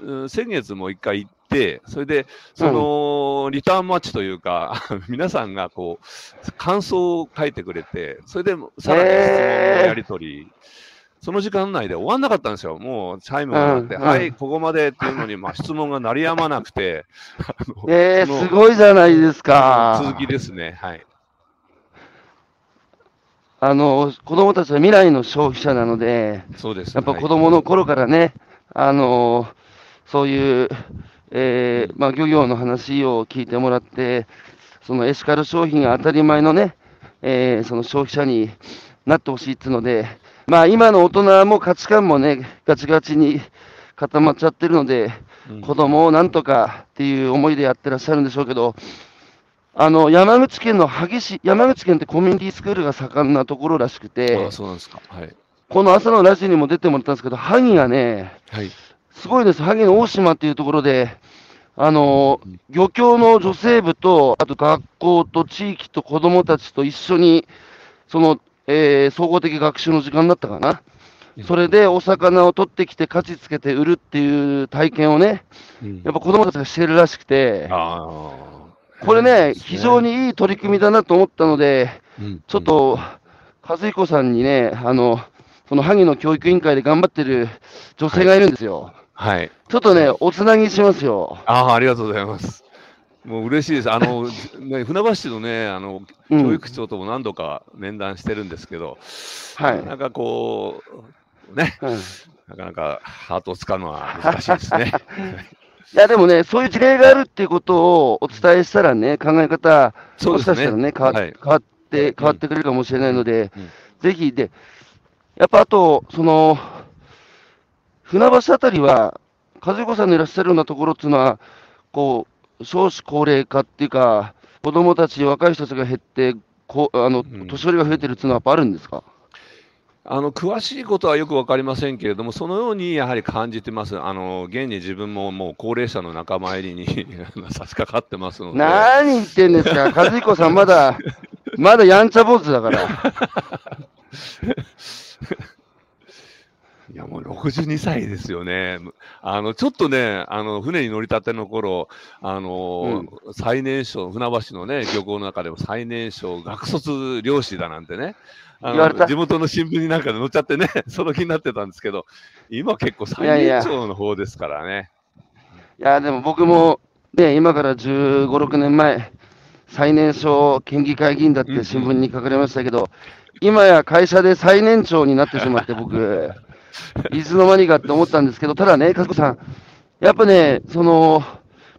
うん、先月も一回行って、それで、その、うん、リターンマッチというか、皆さんがこう、感想を書いてくれて、それで、さらに質問のやり取り、その時間内で終わんなかったんですよ。もうチャイムが鳴って、うん、はい、ここまでっていうのに、まあ、質問が鳴りやまなくて。えー、すごいじゃないですか。続きですね。はい。あの子供たちは未来の消費者なので、そうですやっぱ子供の頃からね、あのそういう、えーまあ、漁業の話を聞いてもらって、そのエシカル商品が当たり前のね、えーその消費者になってほしいっていうので、まあ、今の大人も価値観もね、ガチガチに固まっちゃってるので、うん子供をなんとかっていう思いでやってらっしゃるんでしょうけど、あの山口県の萩市、山口県ってコミュニティスクールが盛んなところらしくてあ、そうなんですか。はい。この朝のラジオにも出てもらったんですけど、萩がね、はい。すごいです、萩の大島っていうところで、あの漁協の女性部と、あと学校と地域と子どもたちと一緒に、その、えー総合的学習の時間だったかな、それでお魚を取ってきて、価値つけて売るっていう体験をね、うんやっぱ子どもたちがしてるらしくて。これね、非常にいい取り組みだなと思ったので、うんちょっと、和彦さんにね、あの、その萩の教育委員会で頑張ってる女性がいるんですよ。はい。ちょっとね、おつなぎしますよ。ああ、ありがとうございます。もう嬉しいです。あの、ね、船橋市のね、あの、うん。教育長とも何度か面談してるんですけど、はい。なんかこう、ね、うん。なかなかハートをつかむのは難しいですね。いや、でもね、そういう事例があるっていうことをお伝えしたらね、考え方、もしそうですね。かしたらね、変わ,、はい。変わって、変わってくれるかもしれないので、うん。ぜひ、で、やっぱあと、その、船橋あたりは、和彦さんのいらっしゃるようなところっていうのは、こう、少子高齢化っていうか、子供たち、若い人たちが減って、こうあのうん年寄りが増えてるっていうのはやっぱあるんですか、あの詳しいことはよく分かりませんけれども、そのようにやはり感じてます。あの現に自分ももう高齢者の仲間入りに 差し掛かってますので、何言ってんですか、和彦さん、まだ、まだやんちゃ坊主だから。いやもう62歳ですよね。あのちょっとね、あの船に乗りたての頃、あの最年少、船橋のね、漁港の中でも最年少、学卒漁師だなんてね、地元の新聞になんかで載っちゃってね、その気になってたんですけど、今結構最年長の方ですからね。いや、でも僕も、ね、今から15、6年前、最年少県議会議員だって新聞に書かれましたけど、今や会社で最年長になってしまって、僕、いつの間にかって思ったんですけど、ただね、和子さん、やっぱね、その、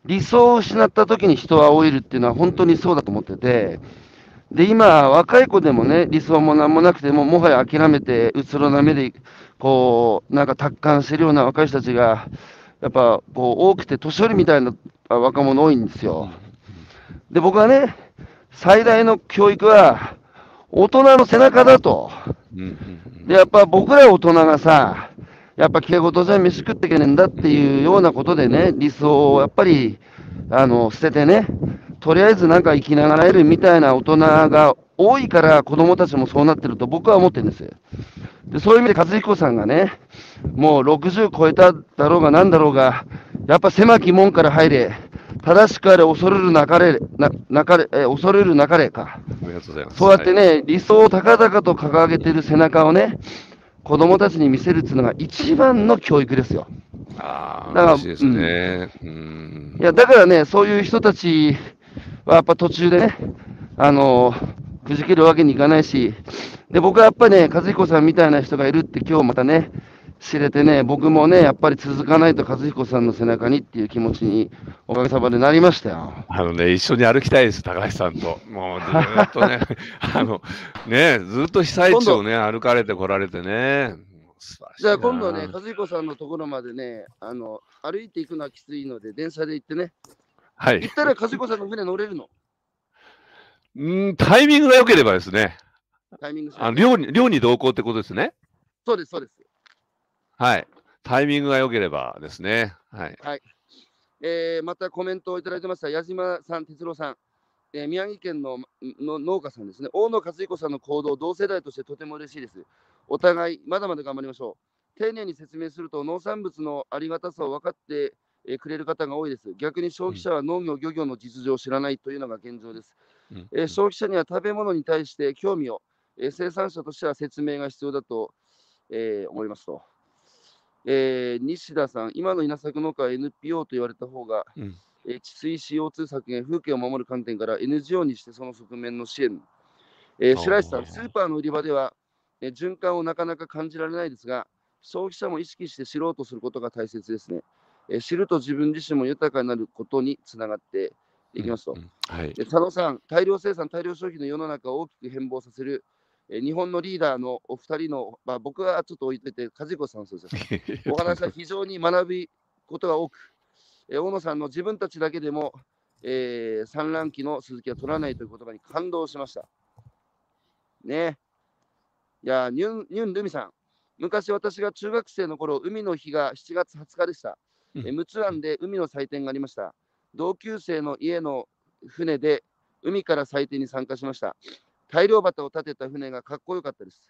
理想を失った時に人は老いるっていうのは本当にそうだと思ってて、で、今、若い子でもね、理想もなんもなくても、もはや諦めて、うつろな目で、こう、なんか達観してるような若い人たちが、やっぱ、こう、多くて、年寄りみたいな若者多いんですよ。で、僕はね、最大の教育は、大人の背中だと。で、やっぱ僕ら大人がさ、やっぱ敬語とじゃ飯食ってけねえんだっていうようなことでね、理想をやっぱり、あの、捨ててね、とりあえずなんか生きながらえるみたいな大人が多いから子供たちもそうなってると僕は思ってるんですよ。で、そういう意味で和彦さんがね、もう60超えただろうがなんだろうが、やっぱ狭き門から入れ、正しくあれ恐れるなかれ、な、なかれ、え、恐れるなかれか。ありがとうございます。そうやってはいね、理想を高々と掲げてる背中をね、子供たちに見せるっていうのが一番の教育ですよ。ああ、だから嬉しいですね。うんいや、だからね、そういう人たちはやっぱ途中でね、あのくじけるわけにいかないし、で、僕はやっぱりね、和彦さんみたいな人がいるって今日またね、知れてね、僕もね、やっぱり続かないと和彦さんの背中にっていう気持ちにおかげさまでなりましたよ。あのね、一緒に歩きたいです、高橋さんと。もうずっとね、あの、ね、ずっと被災地をね、歩かれてこられてね。じゃあな今度ね、和彦さんのところまでね、あの歩いていくのはきついので、電車で行ってね、はい行。ったら和彦さんの船乗れるの、うん、タイミングが良ければですね、タイミングあの漁に漁に同行ってことですね。そうです、そうです。はい。タイミングが良ければですね。はい。えーまたコメントをいただいてました、矢島さん、哲郎さん、えー宮城県のの農家さんですね、大野和彦さんの行動、同世代としてとても嬉しいです。お互い、まだまだ頑張りましょう。丁寧に説明すると、農産物のありがたさを分かって、えーくれる方が多いです。逆に消費者は農業、漁業の実情を知らないというのが現状です。うんえー消費者には食べ物に対して興味を、えー生産者としては説明が必要だと、えー思いますと。えー西田さん、今の稲作農家は NPO と言われた方が、うん。えー治水 CO2 削減、風景を守る観点から NGO にしてその側面の支援、えー、白石さん、スーパーの売り場では、えー、循環をなかなか感じられないですが、消費者も意識して知ろうとすることが大切ですね。えー、知ると自分自身も豊かになることにつながっていきますと。うんうん、はい、佐野さん、大量生産、大量消費の世の中を大きく変貌させる、えー、日本のリーダーのお二人の、まあ、僕はちょっと置いといて、梶子さんそうです お話は非常に学ぶことが多く、えー、大野さんの自分たちだけでも、えー、産卵期の鈴木は取らないという言葉に感動しました。ね。いや、ニュン、ニュンルミさん。昔私が中学生の頃、海の日が7月20日でした。うん、え陸奥湾で海の祭典がありました。同級生の家の船で海から祭典に参加しました。大漁旗を立てた船がかっこよかったです。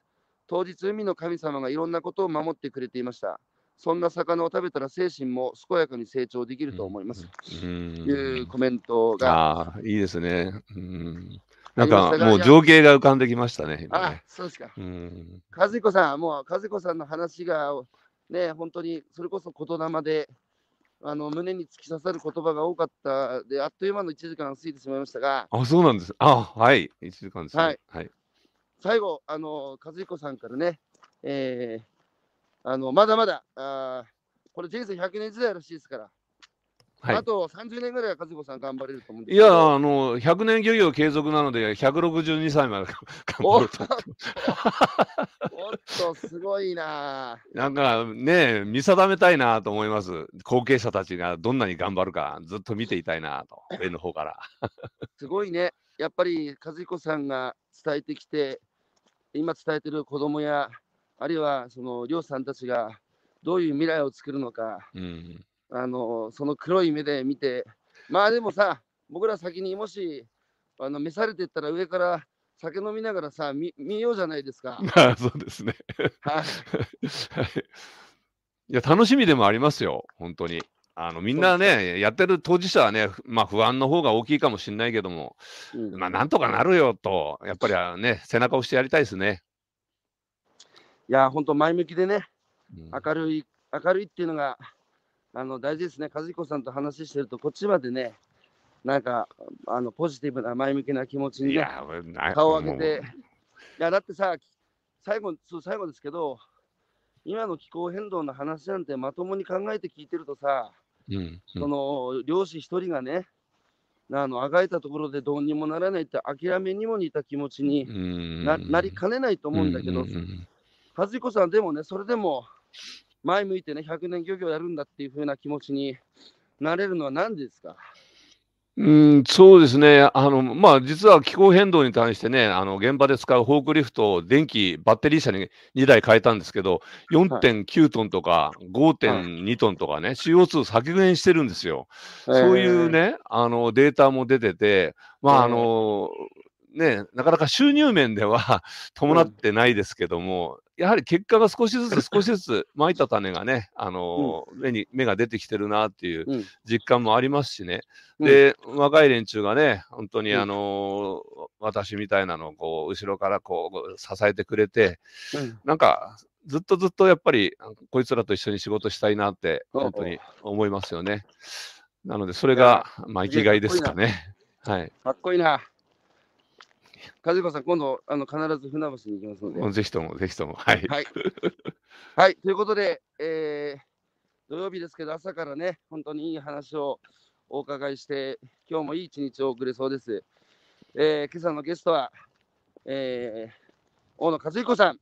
当日、海の神様がいろんなことを守ってくれていました。そんな魚を食べたら精神も健やかに成長できると思います。うん、いうコメントが。ああ、いいですね。うんなんかもう情景が浮かんできましたね。ねあそうですか。うん。和彦さん、もう和彦さんの話が、ね、本当にそれこそ言霊で、あの胸に突き刺さる言葉が多かったで、あっという間の1時間過ぎてしまいましたが。あ、そうなんです。あ、はい、1時間です、ね、はい。はい、最後、あの和彦さんからね、えー、あのまだまだあ、これ人生100年時代らしいですから、はい、あと30年ぐらいは和子さん頑張れると思うんですいや、あの、100年漁業継続なので、162歳まで 頑張ると。おっと、すごいな。なんかね、見定めたいなと思います。後継者たちがどんなに頑張るか、ずっと見ていたいなと、上の方から。すごいね。やっぱり和彦さんが伝えてきて、今伝えてる子供や、あるいはその漁師さんたちがどういう未来を作るのか。うんあのその黒い目で見て、まあでもさ、僕ら先にもしあの召されてったら上から酒飲みながらさ、見見ようじゃないですか。そうですね。はい。いや、楽しみでもありますよ、本当に。あのみんなね、やってる当事者はね、まあ、不安の方が大きいかもしれないけども、うん、まあなんとかなるよと、やっぱりね、背中を押してやりたいですね。いや、本当、前向きでね、うん、明るい、明るいっていうのが、あの大事ですね、和彦さんと話してると、こっちまでね、なんかあのポジティブな前向きな気持ちに、ね、顔を上げて、いやだってさ、最後そう最後ですけど、今の気候変動の話なんてまともに考えて聞いてるとさ、うんうん、その漁師一人がね、あのあがいたところでどうにもならないって諦めにも似た気持ちにななりかねないと思うんだけど、和彦さんでもね、それでも前向いてね、100年漁業やるんだっていう風な気持ちになれるのは何でですか？うん、そうですね。あの、まあ、実は気候変動に対してね、あの、現場で使うフォークリフトを電気、バッテリー車に2台変えたんですけど、4.9トンとか5.2トンとかね、はい、CO2 削減してるんですよ。そういうね、あの、データも出てて、まあ、あの、ね、なかなか収入面では 伴ってないですけども、やはり結果が少しずつ 少しずつまいた種がね、あのー、目に芽が出てきてるなっていう実感もありますしね、で、若い連中がね、本当にあのー、私みたいなのをこう後ろからこう支えてくれて、なんかずっとずっとやっぱりこいつらと一緒に仕事したいなって本当に思いますよね。なので、それがまあ生きがいですかね。はい。かっこいいな。梶子さん、今度、あの必ず船橋に行きますので。ぜひとも、ぜひとも。はい。はい。はい、ということで、えー、土曜日ですけど、朝からね、本当にいい話をお伺いして、今日もいい一日を送れそうです。えー、今朝のゲストは、えー、大野和彦さん、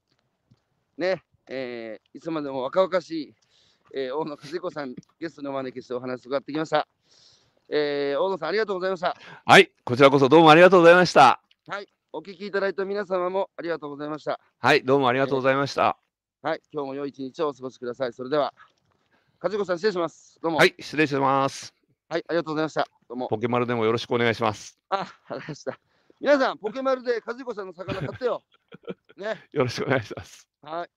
ね、えー、いつまでも若々しい、えー、大野和彦さん、ゲストにお招きしてお話を伺ってきました。えー、大野さん、ありがとうございました。はい、こちらこそどうもありがとうございました。はい、お聞きいただいた皆様もありがとうございました。はい、どうもありがとうございました。えー、はい、今日も良い一日をお過ごしください。それでは、和子さん、失礼します。どうも。はい、失礼します。はい、ありがとうございました。どうも。ポケマルでもよろしくお願いします。あ、ありました。皆さん、ポケマルで和子さんの魚買ってよ。ね。よろしくお願いします。はい。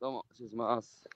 どうも、失礼します。